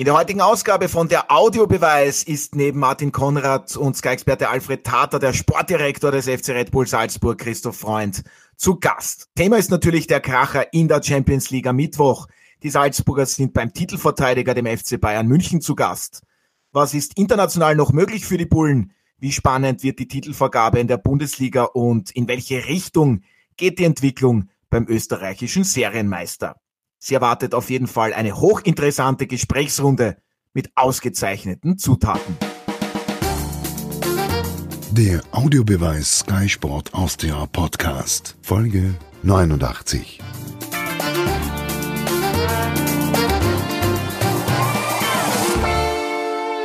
In der heutigen Ausgabe von der Audiobeweis ist neben Martin Konrad und Sky-Experte Alfred Tater der Sportdirektor des FC Red Bull Salzburg, Christoph Freund, zu Gast. Thema ist natürlich der Kracher in der Champions League am Mittwoch. Die Salzburger sind beim Titelverteidiger, dem FC Bayern München, zu Gast. Was ist international noch möglich für die Bullen? Wie spannend wird die Titelvergabe in der Bundesliga und in welche Richtung geht die Entwicklung beim österreichischen Serienmeister? Sie erwartet auf jeden Fall eine hochinteressante Gesprächsrunde mit ausgezeichneten Zutaten. Der Audiobeweis Sky Sport Austria Podcast, Folge 89.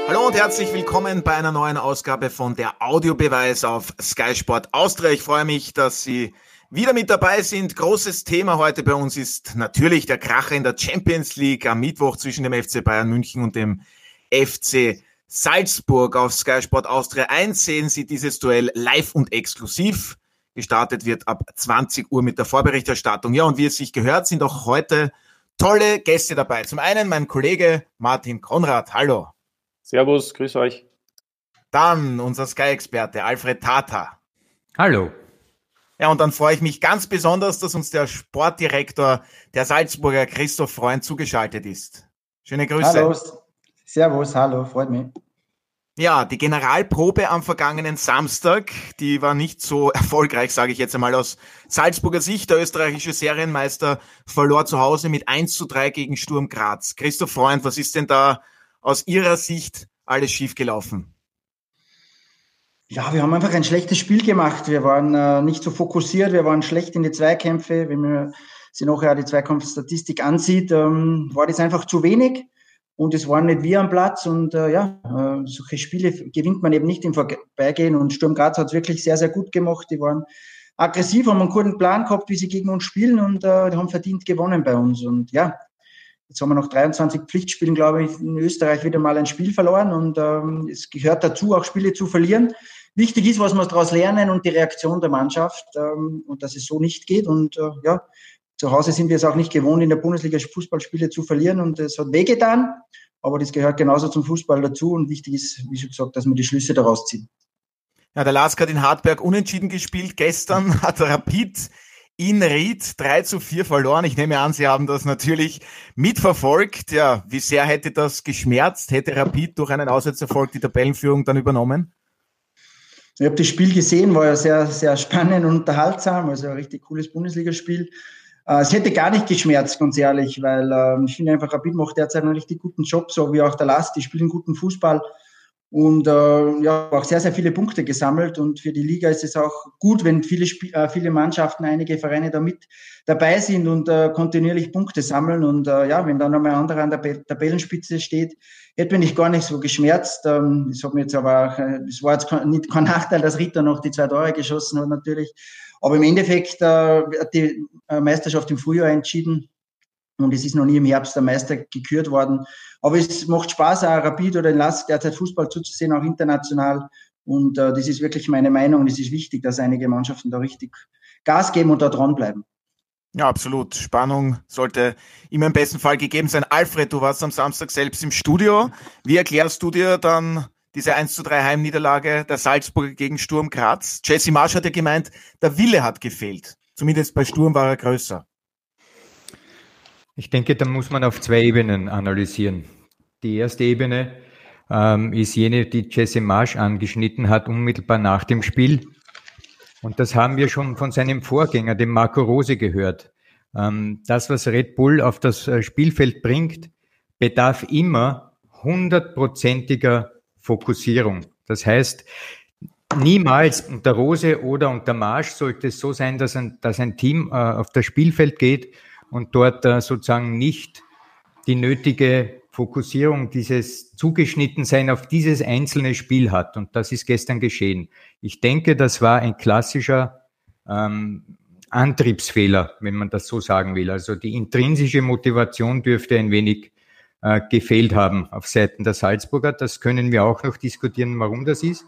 Hallo und herzlich willkommen bei einer neuen Ausgabe von der Audiobeweis auf Sky Sport Austria. Ich freue mich, dass Sie wieder mit dabei sind. Großes Thema heute bei uns ist natürlich der Kracher in der Champions League am Mittwoch zwischen dem FC Bayern München und dem FC Salzburg auf Sky Sport Austria 1 sehen Sie dieses Duell live und exklusiv. Gestartet wird ab 20 Uhr mit der Vorberichterstattung. Ja, und wie es sich gehört, sind auch heute tolle Gäste dabei. Zum einen mein Kollege Martin Konrad. Hallo. Servus, grüß euch. Dann unser Sky-Experte Alfred Tata. Hallo. Ja, und dann freue ich mich ganz besonders, dass uns der Sportdirektor der Salzburger Christoph Freund zugeschaltet ist. Schöne Grüße. Hallo, Servus, hallo, freut mich. Ja, die Generalprobe am vergangenen Samstag, die war nicht so erfolgreich, sage ich jetzt einmal aus Salzburger Sicht. Der österreichische Serienmeister verlor zu Hause mit 1 zu 3 gegen Sturm Graz. Christoph Freund, was ist denn da aus Ihrer Sicht alles schiefgelaufen? Ja, wir haben einfach ein schlechtes Spiel gemacht. Wir waren äh, nicht so fokussiert, wir waren schlecht in die Zweikämpfe. Wenn man sich nachher die Zweikampfstatistik ansieht, ähm, war das einfach zu wenig und es waren nicht wir am Platz. Und äh, ja, äh, solche Spiele gewinnt man eben nicht im Vorbeigehen. Und Sturm Graz hat es wirklich sehr, sehr gut gemacht. Die waren aggressiv, haben einen guten Plan gehabt, wie sie gegen uns spielen und äh, die haben verdient gewonnen bei uns. Und ja, Jetzt haben wir noch 23 Pflichtspielen, glaube ich, in Österreich wieder mal ein Spiel verloren und ähm, es gehört dazu, auch Spiele zu verlieren. Wichtig ist, was wir daraus lernen und die Reaktion der Mannschaft ähm, und dass es so nicht geht. Und äh, ja, zu Hause sind wir es auch nicht gewohnt, in der Bundesliga Fußballspiele zu verlieren und es hat wehgetan, aber das gehört genauso zum Fußball dazu und wichtig ist, wie schon gesagt, dass wir die Schlüsse daraus ziehen. Ja, der Lask hat in Hartberg unentschieden gespielt. Gestern hat Rapid in Ried 3 zu 4 verloren. Ich nehme an, Sie haben das natürlich mitverfolgt. Ja, wie sehr hätte das geschmerzt? Hätte Rapid durch einen Auswärtserfolg die Tabellenführung dann übernommen? Ich habe das Spiel gesehen, war ja sehr, sehr spannend und unterhaltsam, also ein richtig cooles Bundesligaspiel. Äh, es hätte gar nicht geschmerzt, ganz ehrlich, weil ähm, ich finde einfach, Rapid macht derzeit einen richtig guten Job, so wie auch der Last. Die spielen guten Fußball und äh, ja, auch sehr, sehr viele Punkte gesammelt. Und für die Liga ist es auch gut, wenn viele, Sp äh, viele Mannschaften, einige Vereine da mit dabei sind und äh, kontinuierlich Punkte sammeln. Und äh, ja, wenn dann nochmal ein anderer an der Tabellenspitze steht, hätte mich gar nicht so geschmerzt. Ähm, das hat mir jetzt aber auch, äh, das war jetzt nicht kein Nachteil, dass Ritter noch die zwei Tore geschossen hat natürlich. Aber im Endeffekt äh, hat die äh, Meisterschaft im Frühjahr entschieden. Und es ist noch nie im Herbst der Meister gekürt worden. Aber es macht Spaß, auch Rapid oder in Lask derzeit Fußball zuzusehen, auch international. Und äh, das ist wirklich meine Meinung. Es ist wichtig, dass einige Mannschaften da richtig Gas geben und da dranbleiben. Ja, absolut. Spannung sollte immer im besten Fall gegeben sein. Alfred, du warst am Samstag selbst im Studio. Wie erklärst du dir dann diese 1 zu 3 Heimniederlage der Salzburger gegen Sturm Graz? Jesse Marsch hat ja gemeint, der Wille hat gefehlt. Zumindest bei Sturm war er größer. Ich denke, da muss man auf zwei Ebenen analysieren. Die erste Ebene ähm, ist jene, die Jesse Marsch angeschnitten hat, unmittelbar nach dem Spiel. Und das haben wir schon von seinem Vorgänger, dem Marco Rose, gehört. Ähm, das, was Red Bull auf das äh, Spielfeld bringt, bedarf immer hundertprozentiger Fokussierung. Das heißt, niemals unter Rose oder unter Marsch sollte es so sein, dass ein, dass ein Team äh, auf das Spielfeld geht und dort äh, sozusagen nicht die nötige Fokussierung, dieses Zugeschnittensein auf dieses einzelne Spiel hat. Und das ist gestern geschehen. Ich denke, das war ein klassischer ähm, Antriebsfehler, wenn man das so sagen will. Also die intrinsische Motivation dürfte ein wenig äh, gefehlt haben auf Seiten der Salzburger. Das können wir auch noch diskutieren, warum das ist.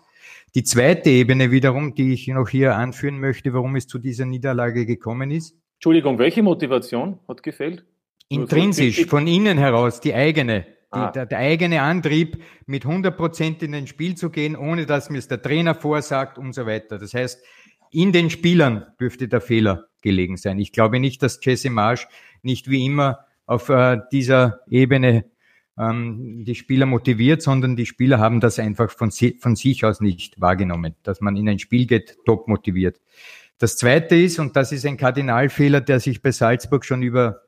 Die zweite Ebene wiederum, die ich noch hier anführen möchte, warum es zu dieser Niederlage gekommen ist, Entschuldigung, welche Motivation hat gefehlt? Intrinsisch, von innen heraus, die eigene, ah. der, der, eigene Antrieb, mit 100 Prozent in ein Spiel zu gehen, ohne dass mir es der Trainer vorsagt und so weiter. Das heißt, in den Spielern dürfte der Fehler gelegen sein. Ich glaube nicht, dass Jesse Marsch nicht wie immer auf äh, dieser Ebene ähm, die Spieler motiviert, sondern die Spieler haben das einfach von, si von sich aus nicht wahrgenommen, dass man in ein Spiel geht, top motiviert. Das Zweite ist, und das ist ein Kardinalfehler, der sich bei Salzburg schon über,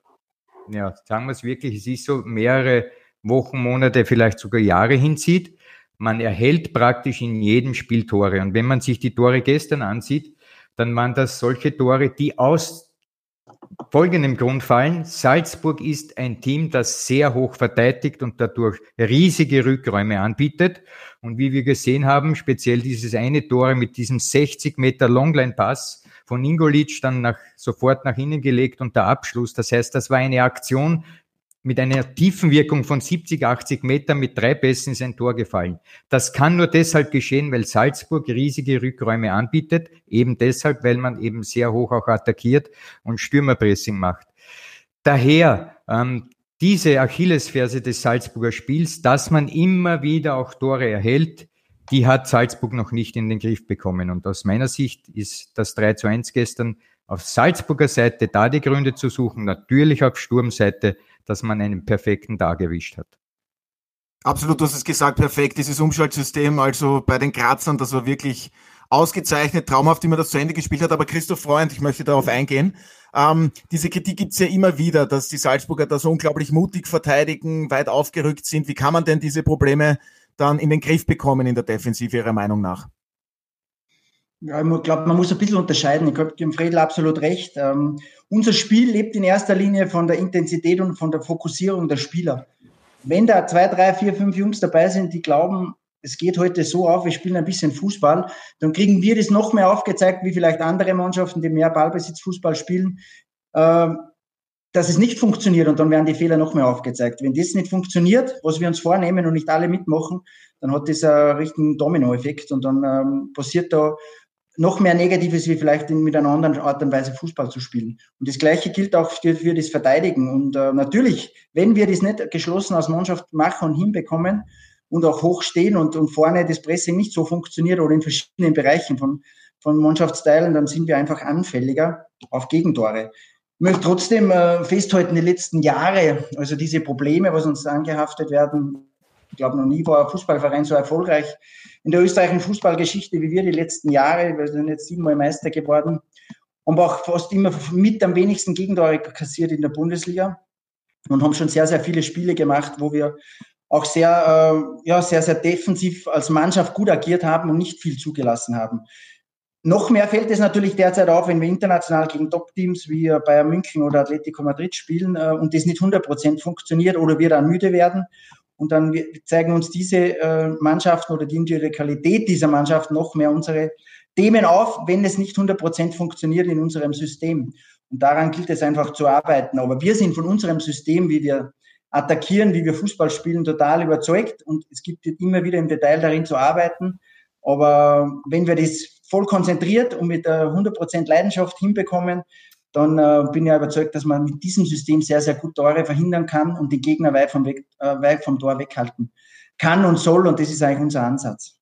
ja, sagen wir es wirklich, es ist so mehrere Wochen, Monate, vielleicht sogar Jahre hinzieht. Man erhält praktisch in jedem Spiel Tore. Und wenn man sich die Tore gestern ansieht, dann waren das solche Tore, die aus folgendem Grund fallen. Salzburg ist ein Team, das sehr hoch verteidigt und dadurch riesige Rückräume anbietet. Und wie wir gesehen haben, speziell dieses eine Tor mit diesem 60 Meter Longline-Pass von Ingolic dann nach, sofort nach innen gelegt und der Abschluss. Das heißt, das war eine Aktion, mit einer Tiefenwirkung von 70, 80 Metern mit drei Pässen ist ein Tor gefallen. Das kann nur deshalb geschehen, weil Salzburg riesige Rückräume anbietet, eben deshalb, weil man eben sehr hoch auch attackiert und Stürmerpressing macht. Daher ähm, diese Achillesferse des Salzburger Spiels, dass man immer wieder auch Tore erhält, die hat Salzburg noch nicht in den Griff bekommen. Und aus meiner Sicht ist das 3 zu 1 gestern auf Salzburger Seite da die Gründe zu suchen, natürlich auf Sturmseite dass man einen perfekten Tag erwischt hat. Absolut, du hast es gesagt, perfekt, dieses Umschaltsystem, also bei den Grazern, das war wirklich ausgezeichnet, traumhaft, wie man das zu Ende gespielt hat. Aber Christoph Freund, ich möchte darauf eingehen. Ähm, diese Kritik gibt's ja immer wieder, dass die Salzburger da so unglaublich mutig verteidigen, weit aufgerückt sind. Wie kann man denn diese Probleme dann in den Griff bekommen in der Defensive, Ihrer Meinung nach? Ja, ich glaube, man muss ein bisschen unterscheiden. Ich habe dem Fredel absolut recht. Ähm, unser Spiel lebt in erster Linie von der Intensität und von der Fokussierung der Spieler. Wenn da zwei, drei, vier, fünf Jungs dabei sind, die glauben, es geht heute so auf, wir spielen ein bisschen Fußball, dann kriegen wir das noch mehr aufgezeigt, wie vielleicht andere Mannschaften, die mehr Ballbesitzfußball spielen, äh, dass es nicht funktioniert und dann werden die Fehler noch mehr aufgezeigt. Wenn das nicht funktioniert, was wir uns vornehmen und nicht alle mitmachen, dann hat das einen richtigen Dominoeffekt und dann ähm, passiert da noch mehr Negatives, wie vielleicht in, mit einer anderen Art und Weise Fußball zu spielen. Und das Gleiche gilt auch für, für das Verteidigen. Und äh, natürlich, wenn wir das nicht geschlossen als Mannschaft machen und hinbekommen und auch hochstehen und, und vorne das Pressing nicht so funktioniert oder in verschiedenen Bereichen von, von Mannschaftsteilen, dann sind wir einfach anfälliger auf Gegentore. Ich möchte trotzdem äh, festhalten, die letzten Jahre, also diese Probleme, was uns angehaftet werden, ich glaube, noch nie war ein Fußballverein so erfolgreich in der österreichischen Fußballgeschichte wie wir die letzten Jahre. Wir sind jetzt siebenmal Meister geworden und auch fast immer mit am wenigsten Gegentore kassiert in der Bundesliga und haben schon sehr, sehr viele Spiele gemacht, wo wir auch sehr, äh, ja, sehr, sehr defensiv als Mannschaft gut agiert haben und nicht viel zugelassen haben. Noch mehr fällt es natürlich derzeit auf, wenn wir international gegen Top-Teams wie Bayern München oder Atletico Madrid spielen äh, und das nicht 100% funktioniert oder wir dann müde werden und dann zeigen uns diese äh, Mannschaften oder die individuelle Qualität dieser Mannschaft noch mehr unsere Themen auf, wenn es nicht 100% funktioniert in unserem System. Und daran gilt es einfach zu arbeiten. Aber wir sind von unserem System, wie wir attackieren, wie wir Fußball spielen, total überzeugt. Und es gibt immer wieder im Detail darin zu arbeiten. Aber wenn wir das voll konzentriert und mit 100% Leidenschaft hinbekommen, dann äh, bin ich überzeugt, dass man mit diesem System sehr, sehr gut Tore verhindern kann und die Gegner weit vom, Weg, äh, weit vom Tor weghalten kann und soll. Und das ist eigentlich unser Ansatz.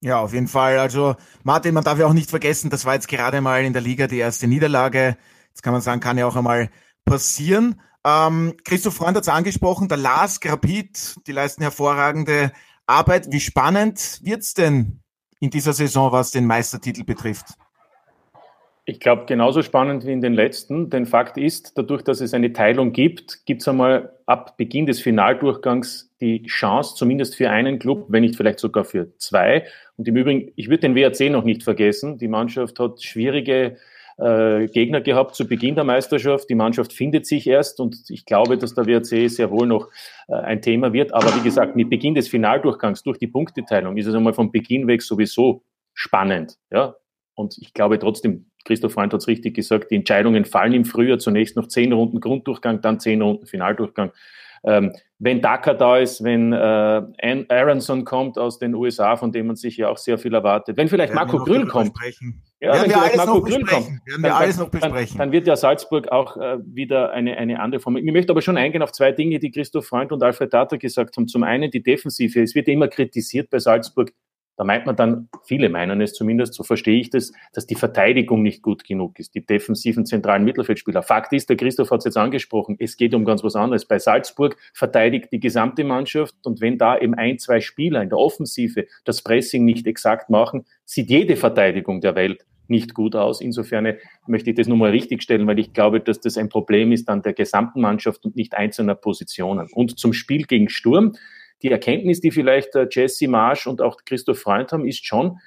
Ja, auf jeden Fall. Also Martin, man darf ja auch nicht vergessen, das war jetzt gerade mal in der Liga die erste Niederlage. Jetzt kann man sagen, kann ja auch einmal passieren. Ähm, Christoph Freund hat es angesprochen, der Lars Grapit, die leisten hervorragende Arbeit. Wie spannend wird's denn in dieser Saison, was den Meistertitel betrifft? Ich glaube, genauso spannend wie in den letzten. Denn Fakt ist, dadurch, dass es eine Teilung gibt, gibt es einmal ab Beginn des Finaldurchgangs die Chance, zumindest für einen Club, wenn nicht vielleicht sogar für zwei. Und im Übrigen, ich würde den WRC noch nicht vergessen. Die Mannschaft hat schwierige äh, Gegner gehabt zu Beginn der Meisterschaft. Die Mannschaft findet sich erst und ich glaube, dass der WRC sehr wohl noch äh, ein Thema wird. Aber wie gesagt, mit Beginn des Finaldurchgangs durch die Punkteteilung ist es einmal vom Beginn weg sowieso spannend. Ja? Und ich glaube trotzdem, Christoph Freund hat es richtig gesagt, die Entscheidungen fallen im Frühjahr, zunächst noch zehn Runden Grunddurchgang, dann zehn Runden Finaldurchgang. Ähm, wenn Daka da ist, wenn äh, Aronson kommt aus den USA, von dem man sich ja auch sehr viel erwartet, wenn vielleicht Marco Grüll kommt. Ja, wenn vielleicht Marco kommt, werden wir alles noch besprechen. Dann, dann, wird ja Salzburg auch äh, wieder eine, eine andere Form. Ich möchte aber schon eingehen auf zwei Dinge, die Christoph Freund und Alfred Tata gesagt haben. Zum einen die Defensive. Es wird immer kritisiert bei Salzburg, da meint man dann, viele meinen es zumindest, so verstehe ich das, dass die Verteidigung nicht gut genug ist, die defensiven zentralen Mittelfeldspieler. Fakt ist, der Christoph hat es jetzt angesprochen, es geht um ganz was anderes. Bei Salzburg verteidigt die gesamte Mannschaft und wenn da eben ein, zwei Spieler in der Offensive das Pressing nicht exakt machen, sieht jede Verteidigung der Welt nicht gut aus. Insofern möchte ich das nochmal richtigstellen, weil ich glaube, dass das ein Problem ist an der gesamten Mannschaft und nicht einzelner Positionen. Und zum Spiel gegen Sturm die Erkenntnis, die vielleicht äh, Jesse Marsch und auch Christoph Freund haben, ist schon,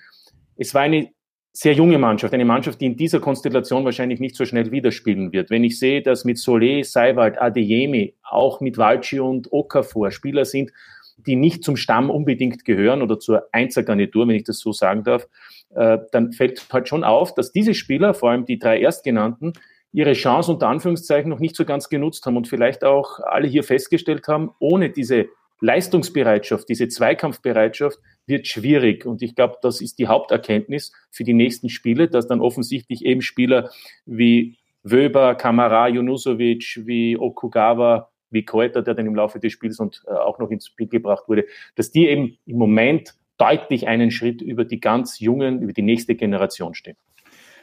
es war eine sehr junge Mannschaft, eine Mannschaft, die in dieser Konstellation wahrscheinlich nicht so schnell widerspielen wird. Wenn ich sehe, dass mit Solé, Seiwald, Adeyemi, auch mit Valci und Okafor Spieler sind, die nicht zum Stamm unbedingt gehören oder zur Einzelgarnitur, wenn ich das so sagen darf, äh, dann fällt halt schon auf, dass diese Spieler, vor allem die drei Erstgenannten, ihre Chance unter Anführungszeichen noch nicht so ganz genutzt haben und vielleicht auch alle hier festgestellt haben, ohne diese Leistungsbereitschaft, diese Zweikampfbereitschaft wird schwierig. Und ich glaube, das ist die Haupterkenntnis für die nächsten Spiele, dass dann offensichtlich eben Spieler wie Wöber, Kamara, Junusovic, wie Okugawa, wie Kräuter, der dann im Laufe des Spiels und äh, auch noch ins Spiel gebracht wurde, dass die eben im Moment deutlich einen Schritt über die ganz jungen, über die nächste Generation stehen.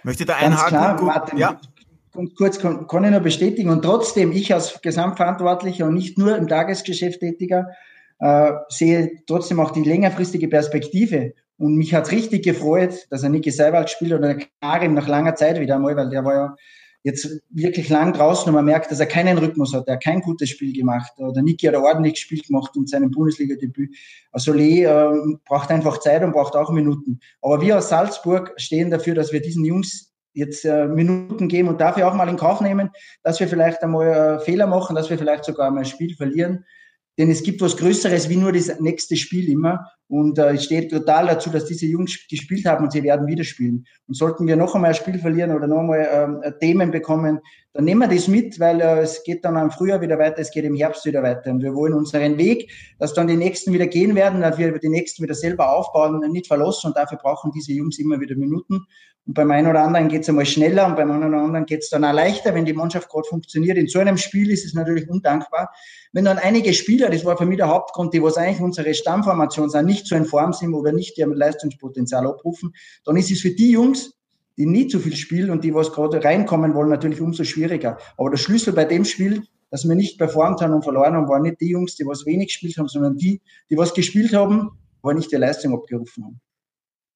Möchte da einhaken? Klar, Martin, ja. Und kurz kann, kann ich nur bestätigen. Und trotzdem, ich als Gesamtverantwortlicher und nicht nur im Tagesgeschäft tätiger, äh, sehe trotzdem auch die längerfristige Perspektive. Und mich hat richtig gefreut, dass er Niki Seiwald spielt oder Karim nach langer Zeit wieder einmal, weil der war ja jetzt wirklich lang draußen und man merkt, dass er keinen Rhythmus hat, er hat kein gutes Spiel gemacht. Oder Niki hat ein ordentliches Spiel gemacht in seinem Bundesliga-Debüt. Also Lee äh, braucht einfach Zeit und braucht auch Minuten. Aber wir aus Salzburg stehen dafür, dass wir diesen Jungs jetzt äh, Minuten geben und dafür auch mal in Kauf nehmen, dass wir vielleicht einmal äh, Fehler machen, dass wir vielleicht sogar mal ein Spiel verlieren. Denn es gibt was Größeres wie nur das nächste Spiel immer. Und äh, es steht total dazu, dass diese Jungs gespielt haben und sie werden wieder spielen. Und sollten wir noch einmal ein Spiel verlieren oder noch einmal ähm, Themen bekommen, dann nehmen wir das mit, weil äh, es geht dann im Frühjahr wieder weiter, es geht im Herbst wieder weiter. Und wir wollen unseren Weg, dass dann die Nächsten wieder gehen werden, dass wir die Nächsten wieder selber aufbauen, nicht verlassen. Und dafür brauchen diese Jungs immer wieder Minuten. Und beim einen oder anderen geht es einmal schneller und beim anderen oder anderen geht es dann auch leichter, wenn die Mannschaft gerade funktioniert. In so einem Spiel ist es natürlich undankbar. Wenn dann einige Spieler, das war für mich der Hauptgrund, die was eigentlich unsere Stammformation sind, nicht so in Form sind oder nicht ihr Leistungspotenzial abrufen, dann ist es für die Jungs, die nie zu viel spielen und die was gerade reinkommen wollen, natürlich umso schwieriger. Aber der Schlüssel bei dem Spiel, dass wir nicht performt haben und verloren haben, waren nicht die Jungs, die was wenig gespielt haben, sondern die, die was gespielt haben, aber nicht die Leistung abgerufen haben.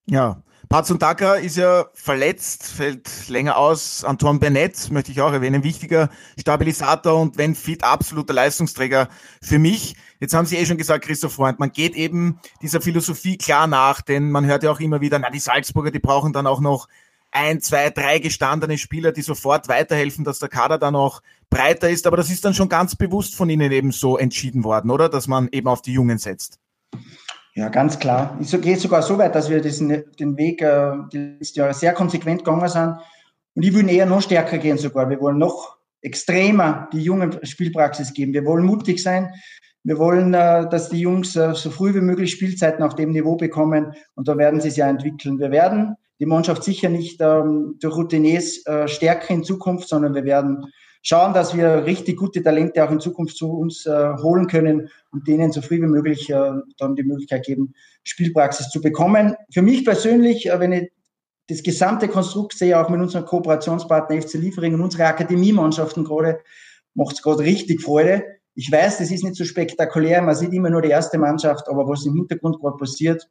Ja, Patsundaka ist ja verletzt, fällt länger aus. Antoine Bennett möchte ich auch erwähnen, wichtiger Stabilisator und wenn fit, absoluter Leistungsträger für mich. Jetzt haben Sie eh schon gesagt, Christoph Freund, man geht eben dieser Philosophie klar nach, denn man hört ja auch immer wieder, na, die Salzburger, die brauchen dann auch noch ein, zwei, drei gestandene Spieler, die sofort weiterhelfen, dass der Kader dann auch breiter ist. Aber das ist dann schon ganz bewusst von Ihnen eben so entschieden worden, oder? Dass man eben auf die Jungen setzt. Ja, ganz klar. Ich gehe sogar so weit, dass wir diesen, den Weg äh, die letzten Jahre sehr konsequent gegangen sind. Und ich würde eher noch stärker gehen sogar. Wir wollen noch extremer die jungen Spielpraxis geben. Wir wollen mutig sein. Wir wollen, äh, dass die Jungs äh, so früh wie möglich Spielzeiten auf dem Niveau bekommen. Und da werden sie es ja entwickeln. Wir werden die Mannschaft sicher nicht ähm, durch Routiniers äh, stärken in Zukunft, sondern wir werden schauen, dass wir richtig gute Talente auch in Zukunft zu uns äh, holen können und denen so früh wie möglich äh, dann die Möglichkeit geben, Spielpraxis zu bekommen. Für mich persönlich, äh, wenn ich das gesamte Konstrukt sehe, auch mit unserem Kooperationspartner FC Liefering und unsere Akademiemannschaften gerade, macht es gerade richtig Freude. Ich weiß, das ist nicht so spektakulär, man sieht immer nur die erste Mannschaft, aber was im Hintergrund gerade passiert,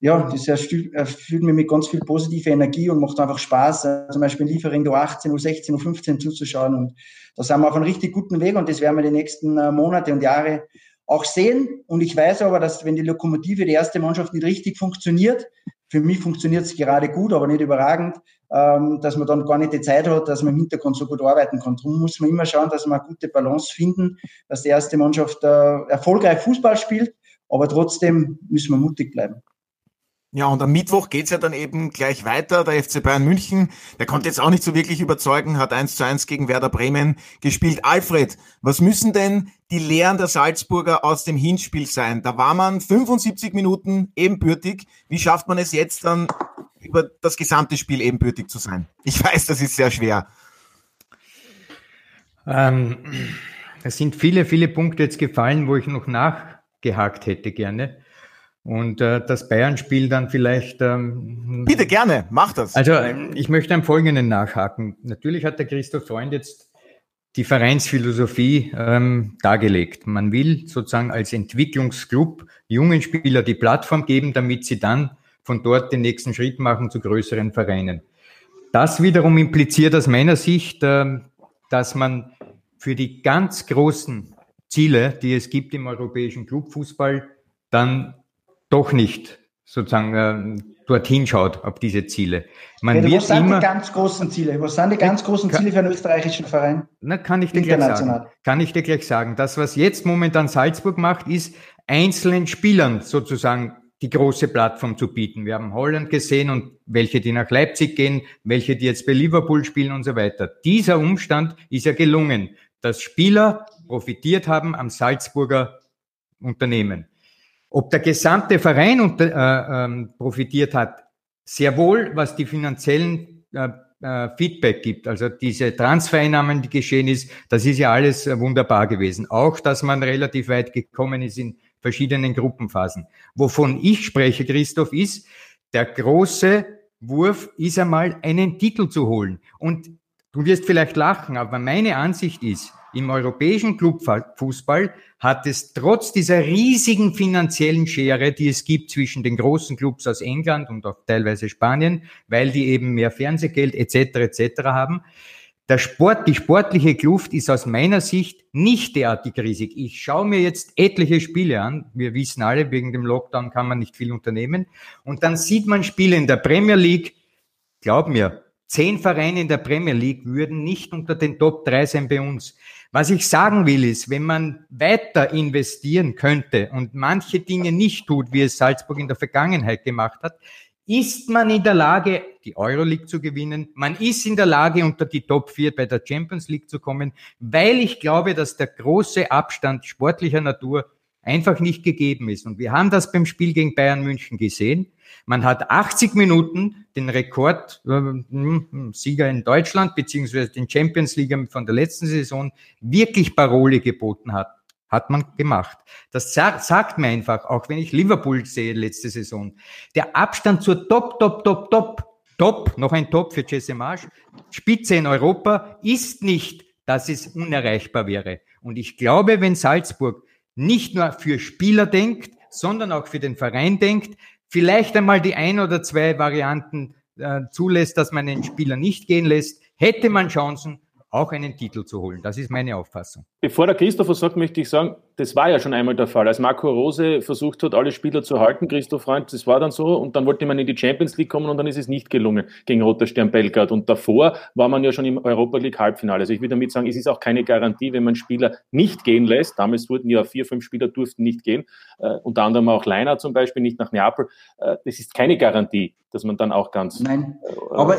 ja, das erfüllt mich mit ganz viel positive Energie und macht einfach Spaß, äh, zum Beispiel in Liefering U18, U16, U15 zuzuschauen. Und da sind wir auf einem richtig guten Weg und das werden wir die nächsten äh, Monate und Jahre auch sehen. Und ich weiß aber, dass wenn die Lokomotive, die erste Mannschaft nicht richtig funktioniert, für mich funktioniert es gerade gut, aber nicht überragend, ähm, dass man dann gar nicht die Zeit hat, dass man im Hintergrund so gut arbeiten kann. Darum muss man immer schauen, dass wir eine gute Balance finden, dass die erste Mannschaft äh, erfolgreich Fußball spielt, aber trotzdem müssen wir mutig bleiben. Ja, und am Mittwoch geht's ja dann eben gleich weiter. Der FC Bayern München, der konnte jetzt auch nicht so wirklich überzeugen, hat 1 zu 1 gegen Werder Bremen gespielt. Alfred, was müssen denn die Lehren der Salzburger aus dem Hinspiel sein? Da war man 75 Minuten ebenbürtig. Wie schafft man es jetzt dann, über das gesamte Spiel ebenbürtig zu sein? Ich weiß, das ist sehr schwer. Ähm, es sind viele, viele Punkte jetzt gefallen, wo ich noch nachgehakt hätte gerne. Und äh, das Bayern-Spiel dann vielleicht. Ähm, Bitte gerne, mach das. Also ich möchte am Folgenden nachhaken. Natürlich hat der Christoph Freund jetzt die Vereinsphilosophie ähm, dargelegt. Man will sozusagen als Entwicklungsclub jungen Spieler die Plattform geben, damit sie dann von dort den nächsten Schritt machen zu größeren Vereinen. Das wiederum impliziert aus meiner Sicht, äh, dass man für die ganz großen Ziele, die es gibt im europäischen Clubfußball, dann doch nicht sozusagen äh, dorthin schaut, auf diese Ziele. Man ja, wird was sind immer, die ganz großen Ziele? Was sind die ganz großen Ziele für einen österreichischen Verein? Na, kann ich dir gleich sagen. Kann ich dir gleich sagen. Das, was jetzt momentan Salzburg macht, ist einzelnen Spielern sozusagen die große Plattform zu bieten. Wir haben Holland gesehen und welche, die nach Leipzig gehen, welche, die jetzt bei Liverpool spielen und so weiter. Dieser Umstand ist ja gelungen, dass Spieler profitiert haben am Salzburger Unternehmen. Ob der gesamte Verein unter, äh, ähm, profitiert hat, sehr wohl, was die finanziellen äh, äh, Feedback gibt. Also diese Transfereinnahmen, die geschehen ist, das ist ja alles äh, wunderbar gewesen. Auch, dass man relativ weit gekommen ist in verschiedenen Gruppenphasen. Wovon ich spreche, Christoph, ist, der große Wurf ist einmal einen Titel zu holen. Und du wirst vielleicht lachen, aber meine Ansicht ist, im europäischen Clubfußball hat es trotz dieser riesigen finanziellen Schere, die es gibt zwischen den großen Clubs aus England und auch teilweise Spanien, weil die eben mehr Fernsehgeld etc. etc. haben, der Sport, die sportliche Kluft ist aus meiner Sicht nicht derartig riesig. Ich schaue mir jetzt etliche Spiele an. Wir wissen alle, wegen dem Lockdown kann man nicht viel unternehmen. Und dann sieht man Spiele in der Premier League. Glaub mir, zehn Vereine in der Premier League würden nicht unter den Top 3 sein bei uns. Was ich sagen will ist, wenn man weiter investieren könnte und manche Dinge nicht tut, wie es Salzburg in der Vergangenheit gemacht hat, ist man in der Lage, die Euroleague zu gewinnen. Man ist in der Lage, unter die Top 4 bei der Champions League zu kommen, weil ich glaube, dass der große Abstand sportlicher Natur einfach nicht gegeben ist. Und wir haben das beim Spiel gegen Bayern München gesehen. Man hat 80 Minuten den Rekord äh, hm, Sieger in Deutschland beziehungsweise den Champions League von der letzten Saison wirklich Parole geboten hat. Hat man gemacht. Das sagt, mir einfach, auch wenn ich Liverpool sehe letzte Saison, der Abstand zur Top, Top, Top, Top, Top, noch ein Top für Jesse Marsch, Spitze in Europa ist nicht, dass es unerreichbar wäre. Und ich glaube, wenn Salzburg nicht nur für Spieler denkt, sondern auch für den Verein denkt, vielleicht einmal die ein oder zwei Varianten äh, zulässt, dass man einen Spieler nicht gehen lässt, hätte man Chancen, auch einen Titel zu holen. Das ist meine Auffassung. Bevor der Christopher sagt, möchte ich sagen, das war ja schon einmal der Fall. Als Marco Rose versucht hat, alle Spieler zu halten, Christoph Freund, das war dann so und dann wollte man in die Champions League kommen und dann ist es nicht gelungen gegen Roter Stern Belgrad. Und davor war man ja schon im Europa League Halbfinale. Also ich will damit sagen, es ist auch keine Garantie, wenn man Spieler nicht gehen lässt. Damals wurden ja vier, fünf Spieler durften nicht gehen, äh, unter anderem auch Leiner zum Beispiel, nicht nach Neapel. Äh, das ist keine Garantie, dass man dann auch ganz. Nein, äh, aber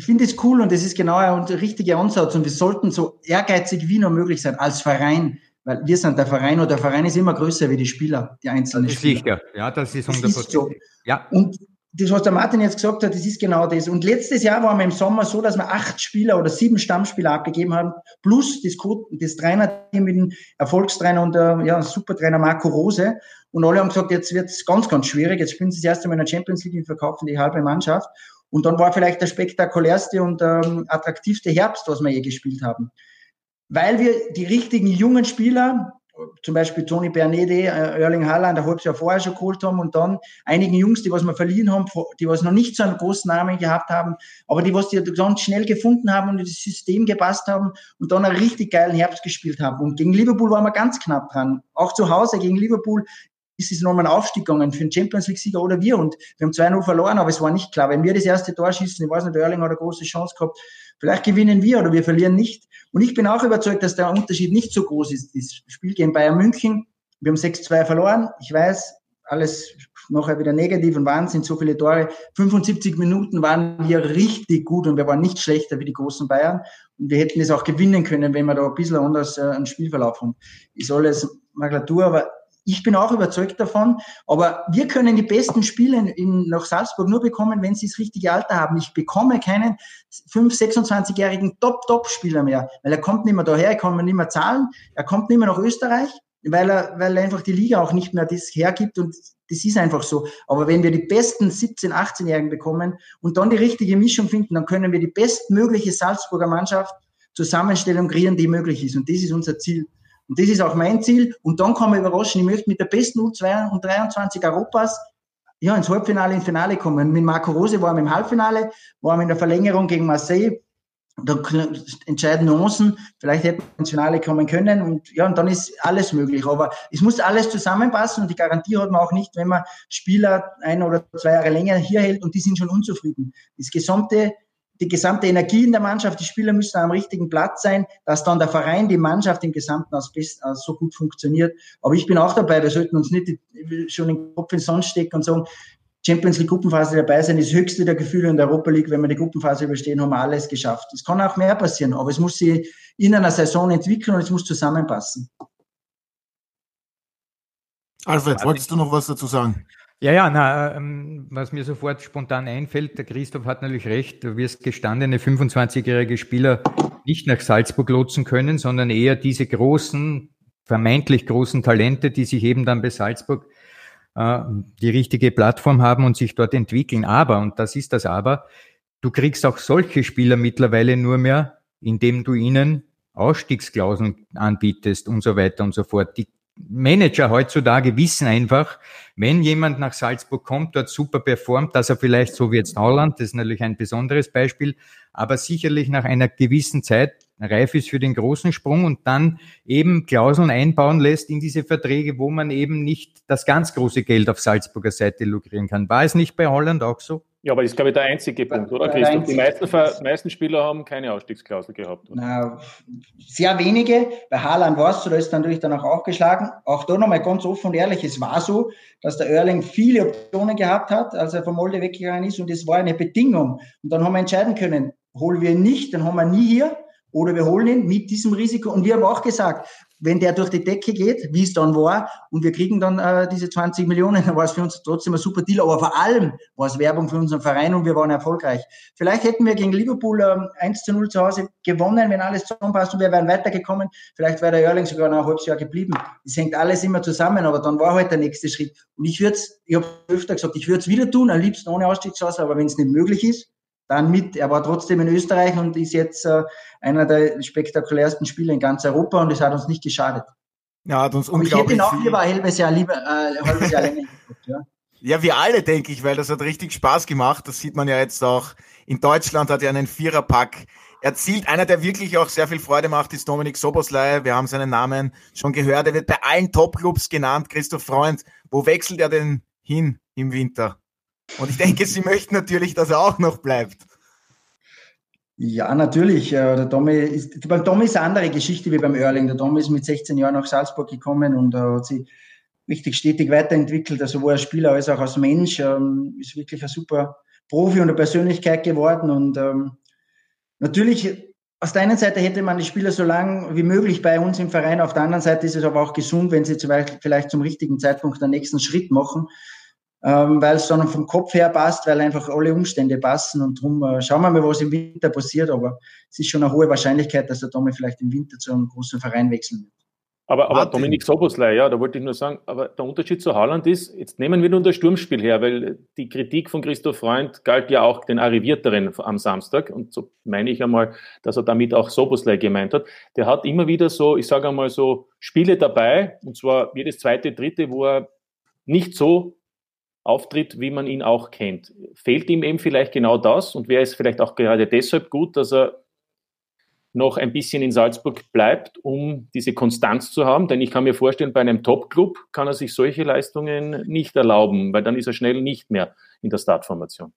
ich finde es cool und das ist genau der richtige Ansatz und wir sollten so ehrgeizig wie nur möglich sein als Verein, weil wir sind der Verein und der Verein ist immer größer wie die Spieler, die einzelnen das Spieler. Sicher. Ja, das ist 100%. Das ist so. Ja. Und das, was der Martin jetzt gesagt hat, das ist genau das. Und letztes Jahr waren wir im Sommer so, dass wir acht Spieler oder sieben Stammspieler abgegeben haben, plus das, das Trainerteam mit dem Erfolgstrainer und der ja, Supertrainer Marco Rose. Und alle haben gesagt, jetzt wird es ganz, ganz schwierig. Jetzt spielen sie das erste Mal in der Champions League und verkaufen die halbe Mannschaft. Und dann war vielleicht der spektakulärste und ähm, attraktivste Herbst, was wir je gespielt haben. Weil wir die richtigen jungen Spieler, zum Beispiel Tony Bernede, äh, Erling Haaland, ein halbes Jahr vorher schon geholt haben und dann einigen Jungs, die was wir verliehen haben, die was noch nicht so einen großen Namen gehabt haben, aber die was die ganz schnell gefunden haben und das System gepasst haben und dann einen richtig geilen Herbst gespielt haben. Und gegen Liverpool waren wir ganz knapp dran. Auch zu Hause gegen Liverpool ist es nochmal ein Aufstieg gegangen für den Champions League-Sieger oder wir. Und wir haben 2-0 verloren, aber es war nicht klar. Wenn wir das erste Tor schießen, ich weiß nicht, Erling hat eine große Chance gehabt, vielleicht gewinnen wir oder wir verlieren nicht. Und ich bin auch überzeugt, dass der Unterschied nicht so groß ist. Das Spiel gegen Bayern München, wir haben 6-2 verloren. Ich weiß, alles nachher wieder negativ und Wahnsinn, so viele Tore. 75 Minuten waren wir richtig gut und wir waren nicht schlechter wie die großen Bayern. Und wir hätten es auch gewinnen können, wenn wir da ein bisschen anders äh, einen Spielverlauf haben. Ist alles Maglatur, aber ich bin auch überzeugt davon, aber wir können die besten Spiele in, nach Salzburg nur bekommen, wenn sie das richtige Alter haben. Ich bekomme keinen 5-, 26-jährigen Top-Top-Spieler mehr, weil er kommt nicht mehr daher, er kann mir nicht mehr zahlen, er kommt nicht mehr nach Österreich, weil er, weil einfach die Liga auch nicht mehr das hergibt und das ist einfach so. Aber wenn wir die besten 17-, 18-Jährigen bekommen und dann die richtige Mischung finden, dann können wir die bestmögliche Salzburger Mannschaft Zusammenstellung kreieren, die möglich ist. Und das ist unser Ziel. Und das ist auch mein Ziel. Und dann kann man überraschen, ich möchte mit der besten U2 und 23 Europas ja, ins Halbfinale, ins Finale kommen. Mit Marco Rose waren wir im Halbfinale, waren wir in der Verlängerung gegen Marseille. Da entscheiden Nuancen. Vielleicht hätten wir ins Finale kommen können. Und ja, und dann ist alles möglich. Aber es muss alles zusammenpassen. Und die Garantie hat man auch nicht, wenn man Spieler ein oder zwei Jahre länger hier hält und die sind schon unzufrieden. Das gesamte die gesamte Energie in der Mannschaft, die Spieler müssen am richtigen Platz sein, dass dann der Verein, die Mannschaft im Gesamten als best, als so gut funktioniert. Aber ich bin auch dabei, wir sollten uns nicht schon den Kopf in den Sand stecken und sagen, Champions League Gruppenphase dabei sein, ist höchste der Gefühle in der Europa League. Wenn wir die Gruppenphase überstehen, haben wir alles geschafft. Es kann auch mehr passieren, aber es muss sich in einer Saison entwickeln und es muss zusammenpassen. Alfred, wolltest du noch was dazu sagen? Ja, ja, na, ähm, was mir sofort spontan einfällt, der Christoph hat natürlich recht, du wirst gestandene 25-jährige Spieler nicht nach Salzburg lotsen können, sondern eher diese großen, vermeintlich großen Talente, die sich eben dann bei Salzburg äh, die richtige Plattform haben und sich dort entwickeln. Aber, und das ist das Aber, du kriegst auch solche Spieler mittlerweile nur mehr, indem du ihnen Ausstiegsklauseln anbietest und so weiter und so fort. Die Manager heutzutage wissen einfach, wenn jemand nach Salzburg kommt, dort super performt, dass er vielleicht so wie jetzt Holland, das ist natürlich ein besonderes Beispiel, aber sicherlich nach einer gewissen Zeit reif ist für den großen Sprung und dann eben Klauseln einbauen lässt in diese Verträge, wo man eben nicht das ganz große Geld auf Salzburger Seite lukrieren kann. War es nicht bei Holland auch so? Ja, aber das ist, glaube ich, der einzige Punkt, oder Christoph? Die meisten, meisten Spieler haben keine Ausstiegsklausel gehabt. Na, sehr wenige. Bei Haaland war es so, da ist natürlich dann auch aufgeschlagen. Auch da nochmal ganz offen und ehrlich, es war so, dass der Erling viele Optionen gehabt hat, als er vom Molde weggegangen ist und es war eine Bedingung. Und dann haben wir entscheiden können, holen wir ihn nicht, dann haben wir nie hier oder wir holen ihn mit diesem Risiko. Und wir haben auch gesagt, wenn der durch die Decke geht, wie es dann war, und wir kriegen dann äh, diese 20 Millionen, dann war es für uns trotzdem ein super Deal. Aber vor allem war es Werbung für unseren Verein und wir waren erfolgreich. Vielleicht hätten wir gegen Liverpool ähm, 1 zu 0 zu Hause gewonnen, wenn alles zusammenpasst und wir wären weitergekommen. Vielleicht wäre der Erling sogar noch ein halbes Jahr geblieben. Es hängt alles immer zusammen, aber dann war halt der nächste Schritt. Und ich würde es, ich habe öfter gesagt, ich würde es wieder tun, am liebsten ohne Ausstiegschance, aber wenn es nicht möglich ist, dann mit. Er war trotzdem in Österreich und ist jetzt äh, einer der spektakulärsten Spieler in ganz Europa und es hat uns nicht geschadet. Ja, hat uns unglaublich. ich hätte ihn auch lieber ein halbes Jahr, lieber, äh, ein halbes Jahr länger geguckt, ja. Ja, wir alle, denke ich, weil das hat richtig Spaß gemacht. Das sieht man ja jetzt auch. In Deutschland hat er einen Viererpack erzielt. Einer, der wirklich auch sehr viel Freude macht, ist Dominik Soboslei. Wir haben seinen Namen schon gehört. Er wird bei allen Topclubs genannt. Christoph Freund, wo wechselt er denn hin im Winter? Und ich denke, Sie möchten natürlich, dass er auch noch bleibt. Ja, natürlich. Äh, der Tommy ist, beim Tommy ist eine andere Geschichte wie beim Erling. Der Tommy ist mit 16 Jahren nach Salzburg gekommen und hat sich richtig stetig weiterentwickelt, also sowohl als Spieler als auch als Mensch. Ähm, ist wirklich ein super Profi und eine Persönlichkeit geworden. Und ähm, natürlich, aus der einen Seite hätte man die Spieler so lange wie möglich bei uns im Verein. Auf der anderen Seite ist es aber auch gesund, wenn sie vielleicht zum richtigen Zeitpunkt den nächsten Schritt machen ähm, weil es dann vom Kopf her passt, weil einfach alle Umstände passen und darum äh, schauen wir mal, was im Winter passiert, aber es ist schon eine hohe Wahrscheinlichkeit, dass der Tommy vielleicht im Winter zu einem großen Verein wechseln wird. Aber, aber Dominik Soboslei, ja, da wollte ich nur sagen, aber der Unterschied zu Haaland ist, jetzt nehmen wir nur das Sturmspiel her, weil die Kritik von Christoph Freund galt ja auch den Arrivierteren am Samstag und so meine ich einmal, dass er damit auch Soboslei gemeint hat. Der hat immer wieder so, ich sage einmal so, Spiele dabei und zwar jedes zweite, dritte, wo er nicht so auftritt, wie man ihn auch kennt. Fehlt ihm eben vielleicht genau das und wäre es vielleicht auch gerade deshalb gut, dass er noch ein bisschen in Salzburg bleibt, um diese Konstanz zu haben. Denn ich kann mir vorstellen, bei einem Top-Club kann er sich solche Leistungen nicht erlauben, weil dann ist er schnell nicht mehr in der Startformation.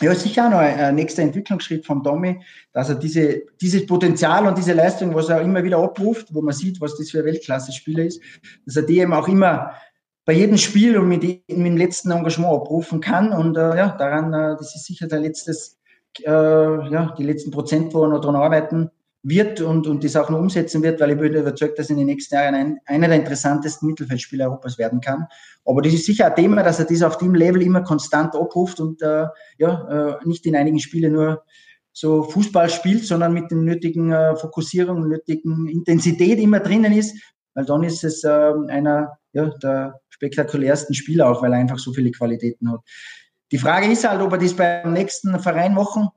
Ja, sicher noch ein nächster Entwicklungsschritt vom Tommy, dass er diese, dieses Potenzial und diese Leistung, was er immer wieder abruft, wo man sieht, was das für ein Weltklasse-Spieler ist, dass er die eben auch immer bei jedem Spiel und mit, mit dem letzten Engagement abrufen kann. Und äh, ja, daran, äh, das ist sicher der letztes, äh, ja, die letzten Prozent, wo er noch dran arbeiten wird und, und das auch noch umsetzen wird, weil ich bin überzeugt, dass er in den nächsten Jahren ein, einer der interessantesten Mittelfeldspieler Europas werden kann. Aber das ist sicher ein Thema, dass er das auf dem Level immer konstant abruft und äh, ja, äh, nicht in einigen Spielen nur so Fußball spielt, sondern mit dem nötigen äh, Fokussierung, nötigen Intensität immer drinnen ist, weil dann ist es äh, einer ja, der spektakulärsten Spieler auch, weil er einfach so viele Qualitäten hat. Die Frage ist halt, ob er das beim nächsten Verein machen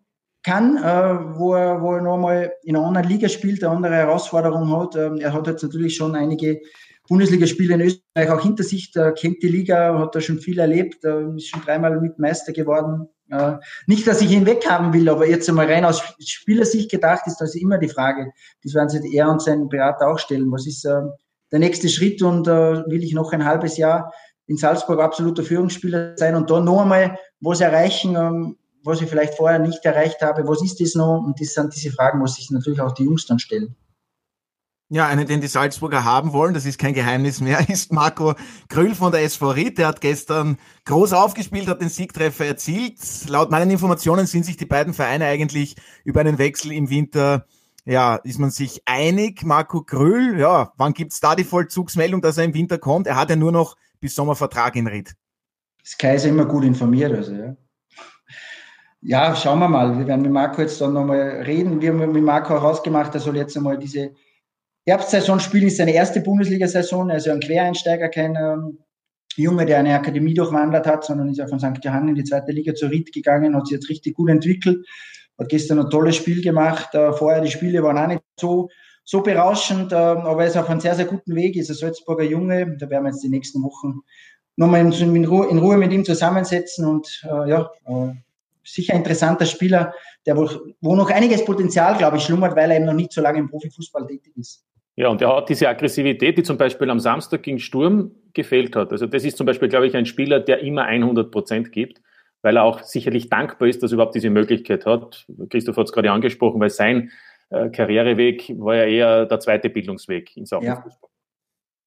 kann, äh, wo, er, wo er nochmal in einer anderen Liga spielt, eine andere Herausforderung hat. Ähm, er hat jetzt natürlich schon einige Bundesligaspiele in Österreich auch hinter sich, der kennt die Liga, hat da schon viel erlebt, ist schon dreimal mit Meister geworden. Äh, nicht, dass ich ihn weghaben will, aber jetzt einmal rein aus Spielersicht gedacht ist das immer die Frage. Das werden sich er und sein Berater auch stellen. Was ist äh, der nächste Schritt und äh, will ich noch ein halbes Jahr in Salzburg absoluter Führungsspieler sein und da noch einmal was erreichen, ähm, was ich vielleicht vorher nicht erreicht habe, was ist das noch? Und das sind diese Fragen, muss sich natürlich auch die Jungs dann stellen. Ja, einen, den die Salzburger haben wollen, das ist kein Geheimnis mehr, ist Marco Krüll von der SV Ried. Der hat gestern groß aufgespielt, hat den Siegtreffer erzielt. Laut meinen Informationen sind sich die beiden Vereine eigentlich über einen Wechsel im Winter ja, ist man sich einig? Marco Grüll, ja, wann gibt's da die Vollzugsmeldung, dass er im Winter kommt? Er hat ja nur noch bis Sommervertrag in Ried. Sky ist immer gut informiert, also ja. Ja, schauen wir mal. Wir werden mit Marco jetzt dann nochmal reden. Wir haben mit Marco herausgemacht, er soll jetzt einmal diese Herbstsaison spielen, ist seine erste Bundesliga-Saison, also ein Quereinsteiger, kein ähm, Junge, der eine Akademie durchwandert hat, sondern ist ja von St. Johann in die zweite Liga zur Ried gegangen, hat sich jetzt richtig gut entwickelt hat gestern ein tolles Spiel gemacht. Äh, vorher die Spiele waren auch nicht so, so berauschend, äh, aber er ist auf einem sehr, sehr guten Weg, ist ein Salzburger Junge. Da werden wir jetzt die nächsten Wochen nochmal in, Ruhe, in Ruhe mit ihm zusammensetzen und äh, ja, äh, sicher interessanter Spieler, der wo, wo noch einiges Potenzial, glaube ich, schlummert, weil er eben noch nicht so lange im Profifußball tätig ist. Ja, und er hat diese Aggressivität, die zum Beispiel am Samstag gegen Sturm gefehlt hat. Also das ist zum Beispiel, glaube ich, ein Spieler, der immer 100 Prozent gibt weil er auch sicherlich dankbar ist, dass er überhaupt diese Möglichkeit hat. Christoph hat es gerade angesprochen, weil sein äh, Karriereweg war ja eher der zweite Bildungsweg in Sachen ja. Fußball.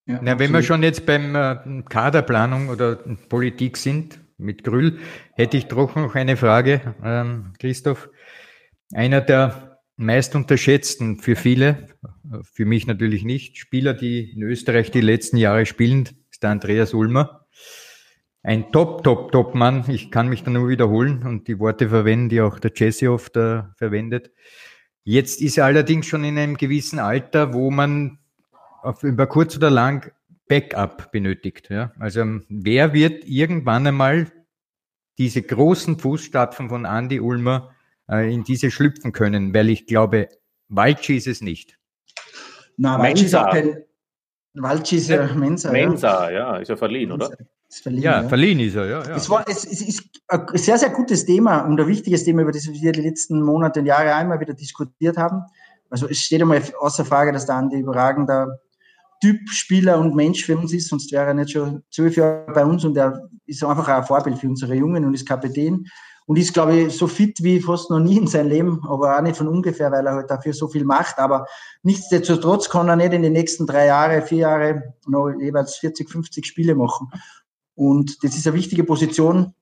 Ja, Na, wenn wir schon jetzt beim äh, Kaderplanung oder Politik sind mit Grüll, hätte ich doch noch eine Frage, ähm, Christoph. Einer der meist unterschätzten für viele, für mich natürlich nicht, Spieler, die in Österreich die letzten Jahre spielen, ist der Andreas Ulmer ein Top, Top, Top-Mann. Ich kann mich da nur wiederholen und die Worte verwenden, die auch der Jesse oft äh, verwendet. Jetzt ist er allerdings schon in einem gewissen Alter, wo man auf, über kurz oder lang Backup benötigt. Ja? Also wer wird irgendwann einmal diese großen Fußstapfen von Andy Ulmer äh, in diese schlüpfen können? Weil ich glaube, Walci ist es nicht. Na, Walci ist auch kein, Walci ist ja Mensa. Mensa, ja, ja ist ja verliehen, oder? Verliehen, ja, ja, verliehen ist er, ja. ja. Es, war, es, es, ist ein sehr, sehr gutes Thema und ein wichtiges Thema, über das wir die letzten Monate und Jahre einmal wieder diskutiert haben. Also es steht einmal außer Frage, dass der Andi überragender Typ, Spieler und Mensch für uns ist, sonst wäre er nicht schon zwölf Jahre bei uns und er ist einfach ein Vorbild für unsere Jungen und ist Kapitän und ist, glaube ich, so fit wie fast noch nie in seinem Leben, aber auch nicht von ungefähr, weil er halt dafür so viel macht. Aber nichtsdestotrotz kann er nicht in den nächsten drei Jahre, vier Jahre noch jeweils 40, 50 Spiele machen. Und das ist eine wichtige Position,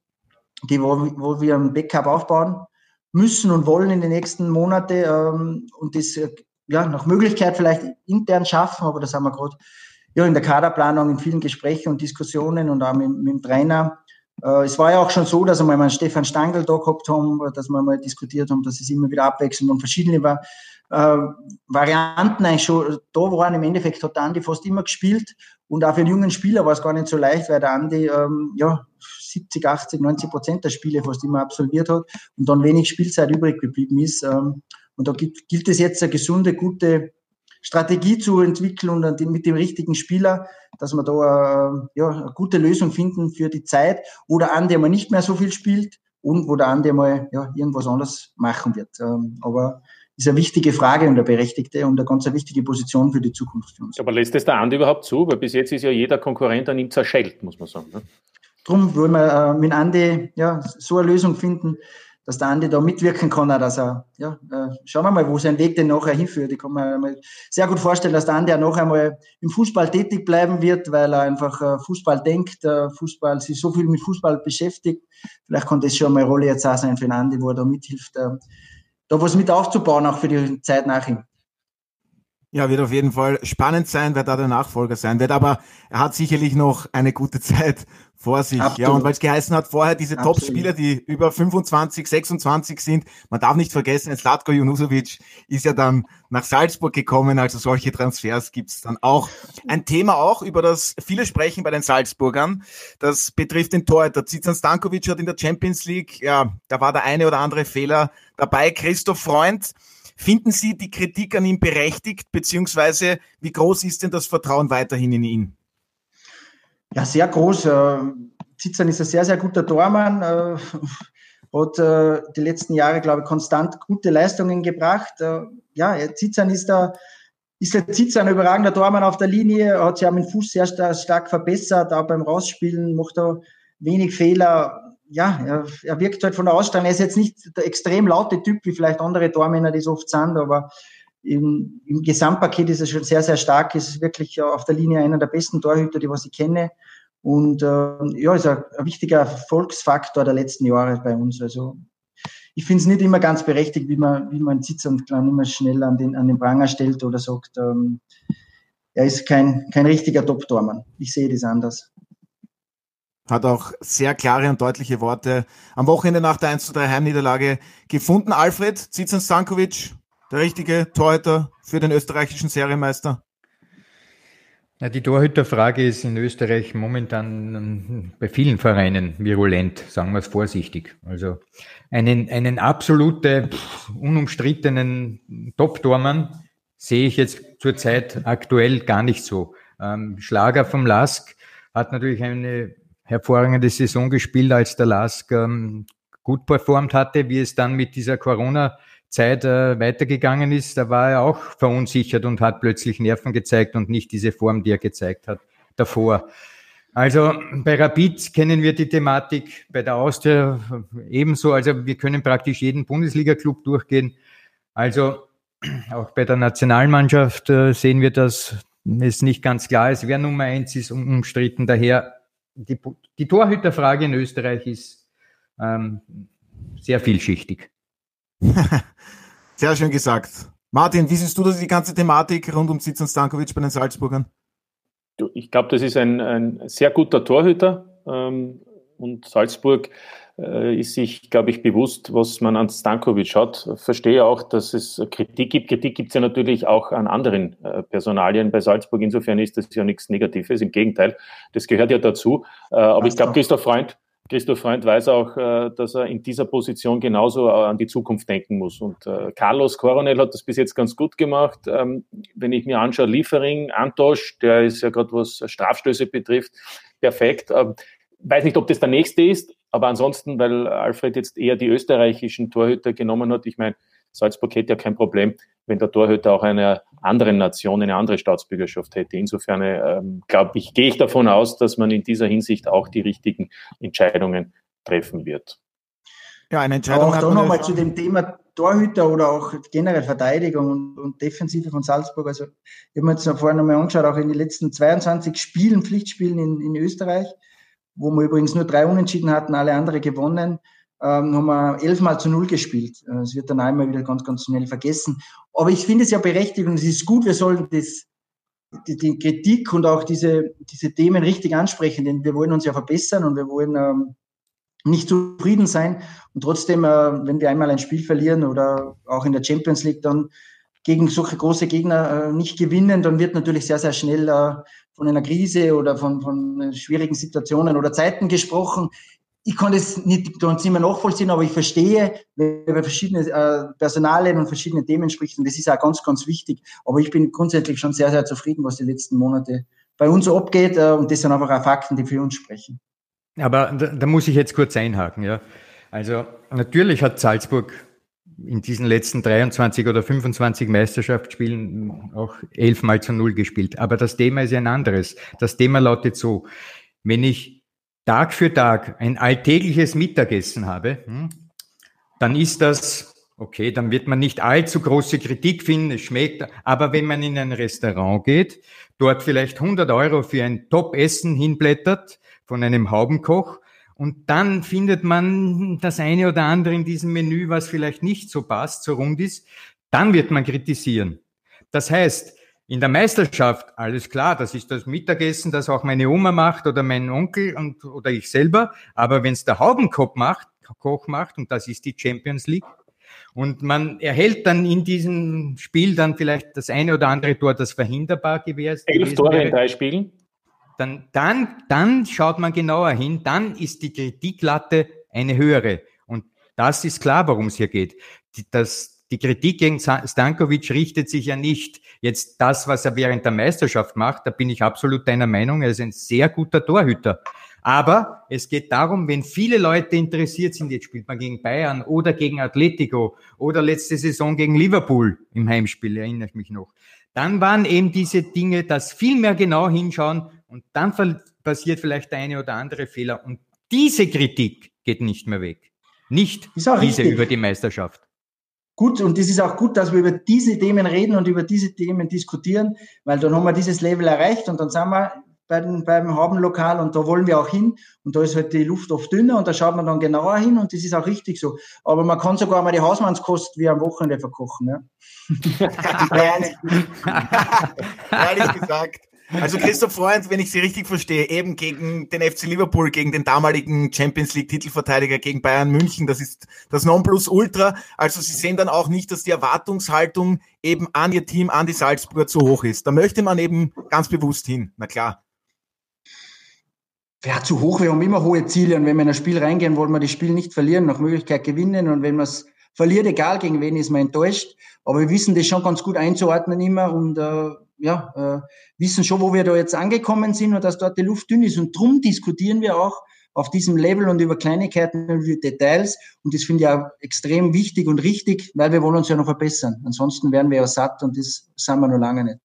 die, wo, wo wir ein Backup aufbauen müssen und wollen in den nächsten Monaten ähm, und das äh, ja, nach Möglichkeit vielleicht intern schaffen, aber das haben wir gerade ja, in der Kaderplanung in vielen Gesprächen und Diskussionen und auch mit, mit dem Trainer. Äh, es war ja auch schon so, dass wir mal einen Stefan Stangl da gehabt haben, dass wir mal diskutiert haben, dass es immer wieder abwechselnd und verschiedene war, äh, Varianten eigentlich schon da waren. Im Endeffekt hat Andi fast immer gespielt und auch für einen jungen Spieler war es gar nicht so leicht, weil der Andi ähm, ja, 70, 80, 90 Prozent der Spiele fast immer absolviert hat und dann wenig Spielzeit übrig geblieben ist. Ähm, und da gilt, gilt es jetzt eine gesunde, gute Strategie zu entwickeln und mit dem richtigen Spieler, dass wir da äh, ja, eine gute Lösung finden für die Zeit, wo der Andi mal nicht mehr so viel spielt und wo der Andi mal ja, irgendwas anderes machen wird. Ähm, aber ist eine wichtige Frage und eine berechtigte und eine ganz wichtige Position für die Zukunft für uns. Aber lässt es der Andi überhaupt zu? Weil bis jetzt ist ja jeder Konkurrent an ihm zerschellt, muss man sagen. Ne? Drum wollen wir äh, mit Andi ja, so eine Lösung finden, dass der Andi da mitwirken kann, auch, dass er, ja, äh, schauen wir mal, wo sein Weg denn nachher hinführt. Ich kann mir sehr gut vorstellen, dass der Andi auch noch einmal im Fußball tätig bleiben wird, weil er einfach äh, Fußball denkt, äh, Fußball, sich so viel mit Fußball beschäftigt. Vielleicht kann das schon mal eine Rolle jetzt auch sein für den Andi, wo er da mithilft, äh, da was mit aufzubauen, auch für die Zeit nach ihm. Ja, wird auf jeden Fall spannend sein, wer da der Nachfolger sein wird. Aber er hat sicherlich noch eine gute Zeit vor sich. Absolut. Ja, und weil es geheißen hat, vorher diese Top-Spieler, die über 25, 26 sind, man darf nicht vergessen, Slatko Junusovic ist ja dann nach Salzburg gekommen, also solche Transfers gibt's dann auch. Ein Thema auch, über das viele sprechen bei den Salzburgern, das betrifft den Torhüter. Zizan Stankovic hat in der Champions League, ja, da war der eine oder andere Fehler dabei. Christoph Freund, Finden Sie die Kritik an ihm berechtigt, beziehungsweise wie groß ist denn das Vertrauen weiterhin in ihn? Ja, sehr groß. Äh, Zizan ist ein sehr, sehr guter Tormann, äh, hat äh, die letzten Jahre, glaube ich, konstant gute Leistungen gebracht. Ja, Zizan ist da, ist der Zizan ein überragender Tormann auf der Linie, hat sich dem Fuß sehr stark verbessert, auch beim Rausspielen macht er wenig Fehler ja, er, er wirkt halt von der Ausstrahlung. Er ist jetzt nicht der extrem laute Typ, wie vielleicht andere Tormänner, die es oft sind, aber im, im Gesamtpaket ist er schon sehr, sehr stark. Ist wirklich auf der Linie einer der besten Torhüter, die was ich kenne. Und äh, ja, ist ein, ein wichtiger Erfolgsfaktor der letzten Jahre bei uns. Also ich finde es nicht immer ganz berechtigt, wie man, wie man sitzt und dann immer schnell an den, an den Pranger stellt oder sagt, ähm, er ist kein, kein richtiger Top-Tormann. Ich sehe das anders hat auch sehr klare und deutliche Worte am Wochenende nach der 1 zu 3 Heimniederlage gefunden. Alfred Zizan Stankovic, der richtige Torhüter für den österreichischen Serienmeister? Ja, die Torhüterfrage ist in Österreich momentan ähm, bei vielen Vereinen virulent, sagen wir es vorsichtig. Also einen, einen absolute, unumstrittenen Top-Tormann sehe ich jetzt zurzeit aktuell gar nicht so. Ähm, Schlager vom Lask hat natürlich eine hervorragende Saison gespielt, als der Lask ähm, gut performt hatte, wie es dann mit dieser Corona-Zeit äh, weitergegangen ist. Da war er auch verunsichert und hat plötzlich Nerven gezeigt und nicht diese Form, die er gezeigt hat davor. Also bei Rapid kennen wir die Thematik, bei der Austria ebenso. Also wir können praktisch jeden Bundesliga-Club durchgehen. Also auch bei der Nationalmannschaft äh, sehen wir, dass es nicht ganz klar ist, wer Nummer eins ist, umstritten. Daher die, die Torhüterfrage in Österreich ist ähm, sehr vielschichtig. sehr schön gesagt. Martin, wie siehst du das, die ganze Thematik rund um Sitzan Stankovic bei den Salzburgern? Ich glaube, das ist ein, ein sehr guter Torhüter ähm, und Salzburg ist sich, glaube ich, bewusst, was man an Stankovic hat. Verstehe auch, dass es Kritik gibt. Kritik gibt es ja natürlich auch an anderen äh, Personalien bei Salzburg. Insofern ist das ja nichts Negatives. Im Gegenteil, das gehört ja dazu. Äh, aber ich glaube, Christoph Freund, Christoph Freund weiß auch, dass er in dieser Position genauso an die Zukunft denken muss. Und Carlos Coronel hat das bis jetzt ganz gut gemacht. Ähm, wenn ich mir anschaue, Liefering, Antosch, der ist ja gerade was Strafstöße betrifft, perfekt. Ähm, weiß nicht, ob das der nächste ist, aber ansonsten, weil Alfred jetzt eher die österreichischen Torhüter genommen hat, ich meine, Salzburg hätte ja kein Problem, wenn der Torhüter auch einer anderen Nation eine andere Staatsbürgerschaft hätte. Insofern ähm, glaube ich, gehe ich davon aus, dass man in dieser Hinsicht auch die richtigen Entscheidungen treffen wird. Ja, eine Entscheidung. Auch da nochmal zu dem Thema Torhüter oder auch generell Verteidigung und, und Defensive von Salzburg. Also, ich habe mir jetzt vorhin nochmal angeschaut, auch in den letzten 22 Spielen, Pflichtspielen in, in Österreich, wo wir übrigens nur drei Unentschieden hatten, alle andere gewonnen, ähm, haben wir elfmal zu null gespielt. Äh, es wird dann einmal wieder ganz, ganz schnell vergessen. Aber ich finde es ja berechtigt und es ist gut, wir sollen das, die, die, Kritik und auch diese, diese Themen richtig ansprechen, denn wir wollen uns ja verbessern und wir wollen ähm, nicht zufrieden sein. Und trotzdem, äh, wenn wir einmal ein Spiel verlieren oder auch in der Champions League dann gegen solche große Gegner äh, nicht gewinnen, dann wird natürlich sehr, sehr schnell äh, von einer Krise oder von, von schwierigen Situationen oder Zeiten gesprochen. Ich kann das nicht ganz immer nachvollziehen, aber ich verstehe, wer über verschiedene äh, Personalien und verschiedene Themen spricht. Und das ist auch ganz, ganz wichtig. Aber ich bin grundsätzlich schon sehr, sehr zufrieden, was die letzten Monate bei uns abgeht. Äh, und das sind einfach auch Fakten, die für uns sprechen. Aber da, da muss ich jetzt kurz einhaken. Ja. Also natürlich hat Salzburg in diesen letzten 23 oder 25 Meisterschaftsspielen auch elfmal zu null gespielt. Aber das Thema ist ein anderes. Das Thema lautet so, wenn ich Tag für Tag ein alltägliches Mittagessen habe, hm, dann ist das okay, dann wird man nicht allzu große Kritik finden, es schmeckt, aber wenn man in ein Restaurant geht, dort vielleicht 100 Euro für ein Top-Essen hinblättert von einem Haubenkoch und dann findet man das eine oder andere in diesem Menü, was vielleicht nicht so passt, so rund ist, dann wird man kritisieren. Das heißt, in der Meisterschaft, alles klar, das ist das Mittagessen, das auch meine Oma macht oder mein Onkel und, oder ich selber. Aber wenn es der Haubenkoch macht, Koch macht, und das ist die Champions League, und man erhält dann in diesem Spiel dann vielleicht das eine oder andere Tor, das verhinderbar gewesen Elf Tore in drei Spielen? Dann, dann, dann schaut man genauer hin, dann ist die Kritiklatte eine höhere. Und das ist klar, worum es hier geht. Die, das, die Kritik gegen Stankovic richtet sich ja nicht jetzt das, was er während der Meisterschaft macht. Da bin ich absolut deiner Meinung. Er ist ein sehr guter Torhüter. Aber es geht darum, wenn viele Leute interessiert sind, jetzt spielt man gegen Bayern oder gegen Atletico oder letzte Saison gegen Liverpool im Heimspiel, erinnere ich mich noch. Dann waren eben diese Dinge, dass viel mehr genau hinschauen und dann passiert vielleicht der eine oder andere Fehler. Und diese Kritik geht nicht mehr weg. Nicht diese richtig. über die Meisterschaft. Gut, und es ist auch gut, dass wir über diese Themen reden und über diese Themen diskutieren, weil dann haben wir dieses Level erreicht und dann sind wir bei den, beim Habenlokal und da wollen wir auch hin und da ist halt die Luft oft dünner und da schaut man dann genauer hin und das ist auch richtig so. Aber man kann sogar mal die Hausmannskost wie am Wochenende verkochen. Ja? Ehrlich gesagt. Also Christoph Freund, wenn ich Sie richtig verstehe, eben gegen den FC Liverpool, gegen den damaligen Champions League Titelverteidiger, gegen Bayern München, das ist das Nonplusultra. Also Sie sehen dann auch nicht, dass die Erwartungshaltung eben an Ihr Team, an die Salzburger zu hoch ist. Da möchte man eben ganz bewusst hin. Na klar ja, zu hoch. Wir haben immer hohe Ziele und wenn wir in ein Spiel reingehen, wollen wir das Spiel nicht verlieren, nach Möglichkeit gewinnen und wenn man es verliert, egal gegen wen, ist man enttäuscht. Aber wir wissen das schon ganz gut einzuordnen immer und äh, ja, äh, wissen schon, wo wir da jetzt angekommen sind und dass dort die Luft dünn ist. Und drum diskutieren wir auch auf diesem Level und über Kleinigkeiten und über Details. Und das finde ich auch extrem wichtig und richtig, weil wir wollen uns ja noch verbessern. Ansonsten wären wir ja satt und das sind wir noch lange nicht.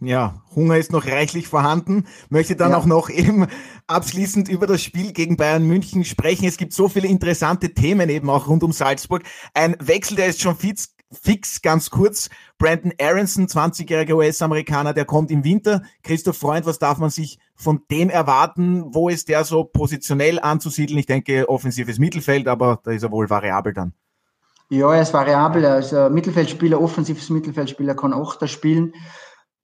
Ja, Hunger ist noch reichlich vorhanden. Möchte dann ja. auch noch eben abschließend über das Spiel gegen Bayern München sprechen. Es gibt so viele interessante Themen eben auch rund um Salzburg. Ein Wechsel, der ist schon fix, fix ganz kurz. Brandon Aronson, 20-jähriger US-Amerikaner, der kommt im Winter. Christoph Freund, was darf man sich von dem erwarten? Wo ist der so positionell anzusiedeln? Ich denke, offensives Mittelfeld, aber da ist er wohl variabel dann. Ja, er ist variabel. Er ist ein Mittelfeldspieler, offensives Mittelfeldspieler, kann auch da spielen.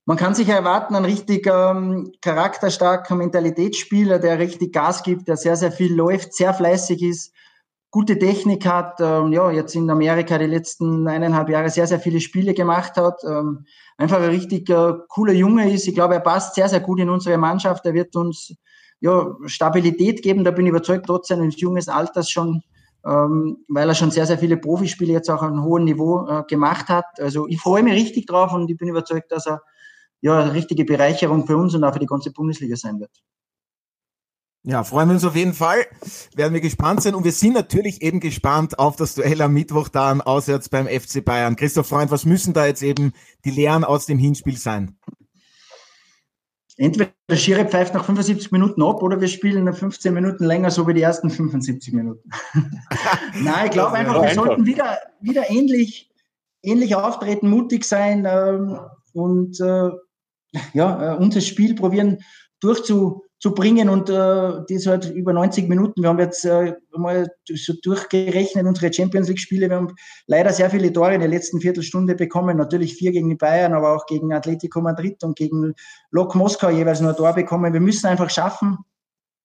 Man kann sich erwarten, ein richtig ähm, charakterstarker Mentalitätsspieler, der richtig Gas gibt, der sehr, sehr viel läuft, sehr fleißig ist, gute Technik hat, ähm, ja, jetzt in Amerika die letzten eineinhalb Jahre sehr, sehr viele Spiele gemacht hat, ähm, einfach ein richtig äh, cooler Junge ist. Ich glaube, er passt sehr, sehr gut in unsere Mannschaft. Er wird uns ja, Stabilität geben, da bin ich überzeugt, trotz seines jungen Alters schon, ähm, weil er schon sehr, sehr viele Profispiele jetzt auch auf einem hohen Niveau äh, gemacht hat. Also ich freue mich richtig drauf und ich bin überzeugt, dass er ja, eine richtige Bereicherung für uns und auch für die ganze Bundesliga sein wird. Ja, freuen wir uns auf jeden Fall. Werden wir gespannt sein. Und wir sind natürlich eben gespannt auf das Duell am Mittwoch dann auswärts beim FC Bayern. Christoph Freund, was müssen da jetzt eben die Lehren aus dem Hinspiel sein? Entweder der Schiri pfeift nach 75 Minuten ab oder wir spielen nach 15 Minuten länger, so wie die ersten 75 Minuten. Nein, ich glaube einfach, wir einfach. sollten wieder, wieder ähnlich, ähnlich auftreten, mutig sein ähm, und äh, ja, äh, unser Spiel probieren durchzubringen und äh, das halt über 90 Minuten. Wir haben jetzt äh, mal so durchgerechnet unsere Champions League Spiele. Wir haben leider sehr viele Tore in der letzten Viertelstunde bekommen. Natürlich vier gegen die Bayern, aber auch gegen Atletico Madrid und gegen Lok Moskau jeweils nur ein Tor bekommen. Wir müssen einfach schaffen,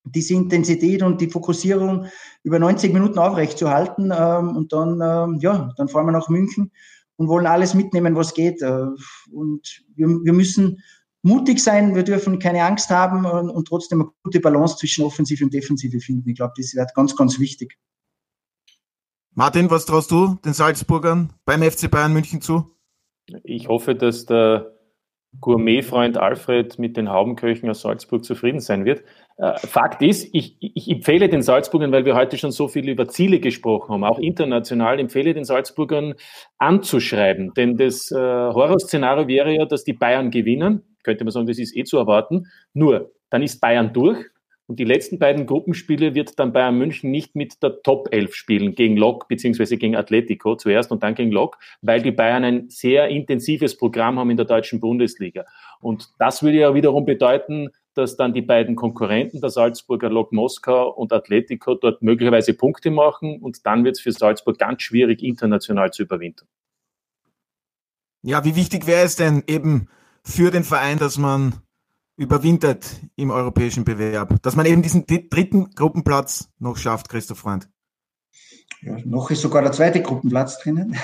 diese Intensität und die Fokussierung über 90 Minuten aufrechtzuerhalten. Ähm, und dann, ähm, ja, dann fahren wir nach München und wollen alles mitnehmen, was geht. Äh, und wir, wir müssen mutig sein, wir dürfen keine Angst haben und, und trotzdem eine gute Balance zwischen Offensive und Defensive finden. Ich glaube, das wird ganz, ganz wichtig. Martin, was traust du den Salzburgern beim FC Bayern München zu? Ich hoffe, dass der Gourmetfreund Alfred mit den Haubenköchen aus Salzburg zufrieden sein wird. Äh, Fakt ist, ich, ich empfehle den Salzburgern, weil wir heute schon so viel über Ziele gesprochen haben, auch international, empfehle den Salzburgern anzuschreiben. Denn das äh, Horrorszenario wäre ja, dass die Bayern gewinnen. Könnte man sagen, das ist eh zu erwarten. Nur, dann ist Bayern durch Und die letzten beiden Gruppenspiele wird dann Bayern München nicht mit der Top 11 spielen, gegen Lok beziehungsweise gegen Atletico zuerst und dann gegen Lok, weil die Bayern ein sehr intensives Programm haben in der deutschen Bundesliga. Und das würde ja wiederum bedeuten, dass dann die beiden Konkurrenten, der Salzburger Lok Moskau und Atletico, dort möglicherweise Punkte machen und dann wird es für Salzburg ganz schwierig, international zu überwinden. Ja, wie wichtig wäre es denn eben für den Verein, dass man überwintert im europäischen Bewerb, dass man eben diesen dritten Gruppenplatz noch schafft, Christoph Freund? Ja, noch ist sogar der zweite Gruppenplatz drinnen.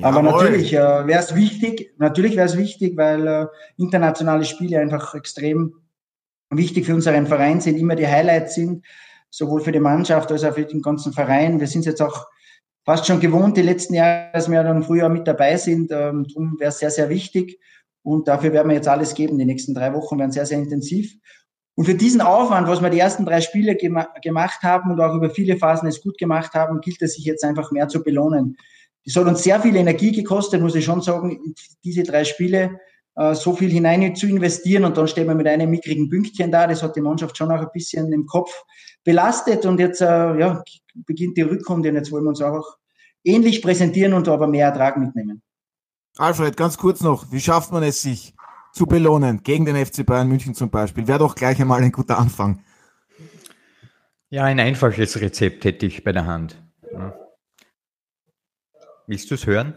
Ja, Aber natürlich äh, wäre es wichtig, natürlich wäre es wichtig, weil äh, internationale Spiele einfach extrem wichtig für unseren Verein sind, immer die Highlights sind, sowohl für die Mannschaft als auch für den ganzen Verein. Wir sind jetzt auch fast schon gewohnt, die letzten Jahre, dass wir dann früher mit dabei sind. Ähm, darum wäre es sehr, sehr wichtig. Und dafür werden wir jetzt alles geben. Die nächsten drei Wochen werden sehr, sehr intensiv. Und für diesen Aufwand, was wir die ersten drei Spiele gema gemacht haben und auch über viele Phasen es gut gemacht haben, gilt es sich jetzt einfach mehr zu belohnen. Das hat uns sehr viel Energie gekostet, muss ich schon sagen, diese drei Spiele äh, so viel hinein zu investieren und dann stehen wir mit einem mickrigen Pünktchen da. Das hat die Mannschaft schon auch ein bisschen im Kopf belastet und jetzt äh, ja, beginnt die Rückrunde und jetzt wollen wir uns auch ähnlich präsentieren und aber mehr Ertrag mitnehmen. Alfred, ganz kurz noch, wie schafft man es sich zu belohnen gegen den FC Bayern München zum Beispiel? Wäre doch gleich einmal ein guter Anfang. Ja, ein einfaches Rezept hätte ich bei der Hand. Willst du es hören?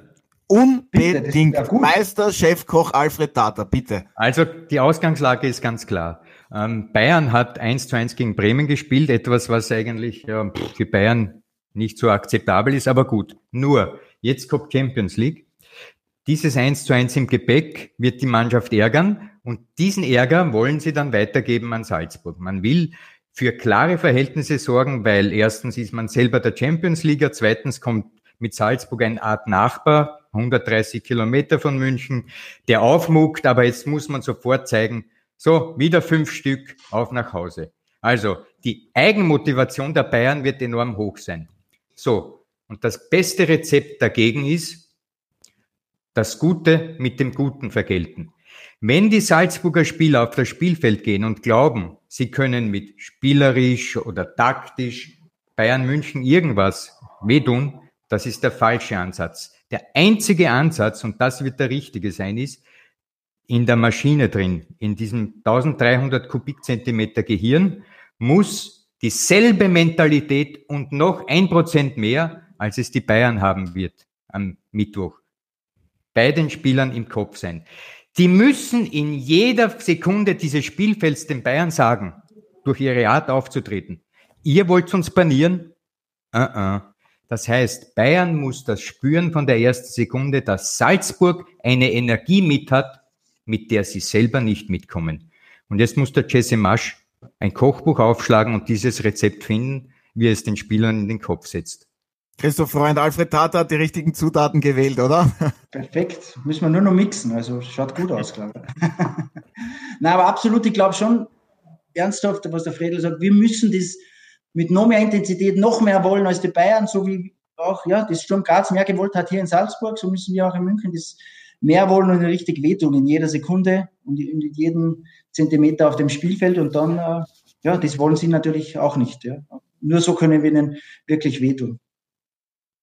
Unbedingt. Bitte, Meister, Chefkoch Alfred Tata, bitte. Also die Ausgangslage ist ganz klar. Ähm, Bayern hat 1 zu 1 gegen Bremen gespielt, etwas, was eigentlich ja, für Bayern nicht so akzeptabel ist, aber gut. Nur, jetzt kommt Champions League. Dieses 1 zu 1 im Gepäck wird die Mannschaft ärgern und diesen Ärger wollen sie dann weitergeben an Salzburg. Man will für klare Verhältnisse sorgen, weil erstens ist man selber der Champions League, zweitens kommt mit Salzburg eine Art Nachbar, 130 Kilometer von München, der aufmuckt, aber jetzt muss man sofort zeigen, so, wieder fünf Stück auf nach Hause. Also, die Eigenmotivation der Bayern wird enorm hoch sein. So, und das beste Rezept dagegen ist, das Gute mit dem Guten vergelten. Wenn die Salzburger Spieler auf das Spielfeld gehen und glauben, sie können mit spielerisch oder taktisch Bayern München irgendwas wehtun, das ist der falsche Ansatz. Der einzige Ansatz, und das wird der richtige sein, ist, in der Maschine drin, in diesem 1300 Kubikzentimeter Gehirn, muss dieselbe Mentalität und noch ein Prozent mehr, als es die Bayern haben wird am Mittwoch, bei den Spielern im Kopf sein. Die müssen in jeder Sekunde dieses Spielfelds den Bayern sagen, durch ihre Art aufzutreten. Ihr wollt uns banieren? Uh -uh. Das heißt, Bayern muss das spüren von der ersten Sekunde, dass Salzburg eine Energie mit hat, mit der sie selber nicht mitkommen. Und jetzt muss der Jesse Masch ein Kochbuch aufschlagen und dieses Rezept finden, wie er es den Spielern in den Kopf setzt. Christoph Freund, Alfred Tata hat die richtigen Zutaten gewählt, oder? Perfekt. Müssen wir nur noch mixen. Also schaut gut aus, glaube ich. Nein, aber absolut, ich glaube schon ernsthaft, was der Fredel sagt, wir müssen das mit noch mehr Intensität noch mehr wollen als die Bayern, so wie auch ja, das Sturm Graz mehr gewollt hat hier in Salzburg, so müssen wir auch in München das mehr wollen und richtig wehtun in jeder Sekunde und in jedem Zentimeter auf dem Spielfeld und dann, äh, ja, das wollen sie natürlich auch nicht. Ja. Nur so können wir ihnen wirklich wehtun.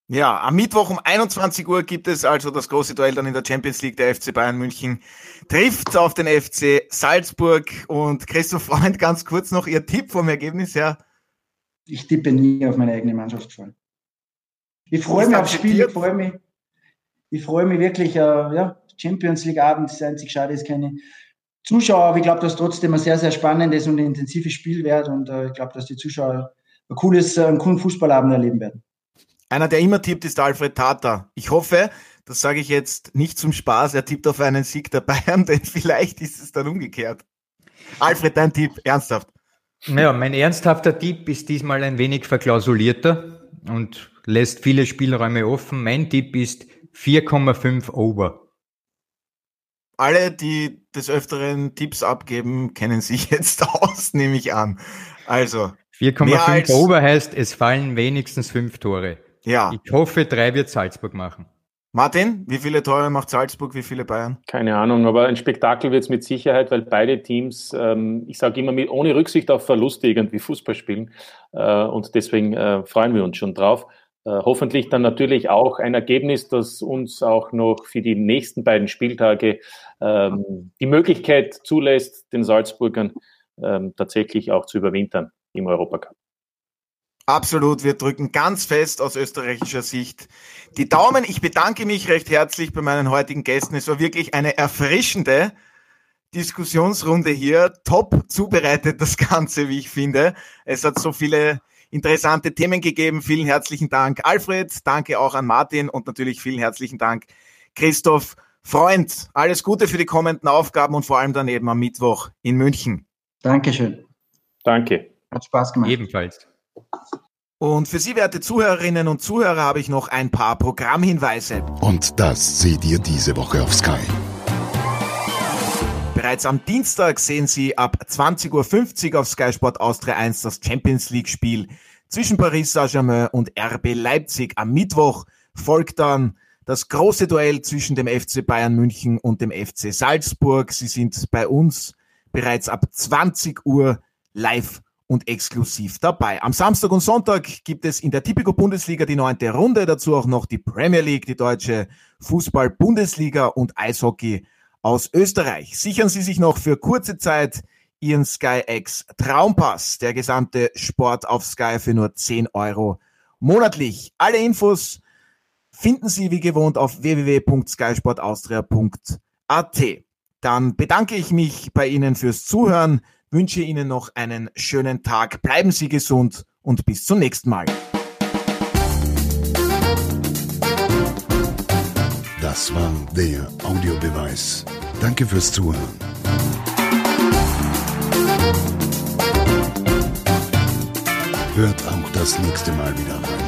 Ja, am Mittwoch um 21 Uhr gibt es also das große Duell dann in der Champions League. Der FC Bayern München trifft auf den FC Salzburg. Und Christoph Freund, ganz kurz noch Ihr Tipp vom Ergebnis her ich tippe nie auf meine eigene Mannschaft vor. Ich freue mich aufs Spiel, ich freue mich, ich freue mich wirklich, äh, ja, Champions League Abend, das einzig schade ist keine Zuschauer, aber ich glaube, dass trotzdem ein sehr, sehr spannendes und intensives Spiel wird und äh, ich glaube, dass die Zuschauer ein cooles, äh, einen coolen Fußballabend erleben werden. Einer, der immer tippt, ist Alfred Tata. Ich hoffe, das sage ich jetzt nicht zum Spaß, er tippt auf einen Sieg der Bayern, denn vielleicht ist es dann umgekehrt. Alfred, dein Tipp, ernsthaft. Ja, mein ernsthafter Tipp ist diesmal ein wenig verklausulierter und lässt viele Spielräume offen. Mein Tipp ist 4,5 over. Alle, die des Öfteren Tipps abgeben, kennen sich jetzt aus, nehme ich an. Also. 4,5 over heißt, es fallen wenigstens fünf Tore. Ja. Ich hoffe, drei wird Salzburg machen. Martin, wie viele Tore macht Salzburg, wie viele Bayern? Keine Ahnung, aber ein Spektakel wird es mit Sicherheit, weil beide Teams, ähm, ich sage immer, mit, ohne Rücksicht auf Verluste irgendwie Fußball spielen. Äh, und deswegen äh, freuen wir uns schon drauf. Äh, hoffentlich dann natürlich auch ein Ergebnis, das uns auch noch für die nächsten beiden Spieltage ähm, die Möglichkeit zulässt, den Salzburgern ähm, tatsächlich auch zu überwintern im Europacup. Absolut, wir drücken ganz fest aus österreichischer Sicht die Daumen. Ich bedanke mich recht herzlich bei meinen heutigen Gästen. Es war wirklich eine erfrischende Diskussionsrunde hier. Top zubereitet das Ganze, wie ich finde. Es hat so viele interessante Themen gegeben. Vielen herzlichen Dank, Alfred. Danke auch an Martin und natürlich vielen herzlichen Dank, Christoph. Freund, alles Gute für die kommenden Aufgaben und vor allem dann eben am Mittwoch in München. Dankeschön. Danke. Hat Spaß gemacht. Ebenfalls. Und für Sie, werte Zuhörerinnen und Zuhörer, habe ich noch ein paar Programmhinweise. Und das seht ihr diese Woche auf Sky. Bereits am Dienstag sehen Sie ab 20.50 Uhr auf Sky Sport Austria 1 das Champions League Spiel zwischen Paris Saint-Germain und RB Leipzig. Am Mittwoch folgt dann das große Duell zwischen dem FC Bayern München und dem FC Salzburg. Sie sind bei uns bereits ab 20 Uhr live und exklusiv dabei. Am Samstag und Sonntag gibt es in der Tipico Bundesliga die neunte Runde, dazu auch noch die Premier League, die deutsche Fußball-Bundesliga und Eishockey aus Österreich. Sichern Sie sich noch für kurze Zeit Ihren Sky X Traumpass, der gesamte Sport auf Sky für nur 10 Euro monatlich. Alle Infos finden Sie wie gewohnt auf www.skysportaustria.at. Dann bedanke ich mich bei Ihnen fürs Zuhören wünsche Ihnen noch einen schönen Tag. Bleiben Sie gesund und bis zum nächsten Mal. Das war der Audiobeweis. Danke fürs Zuhören. Hört auch das nächste Mal wieder rein.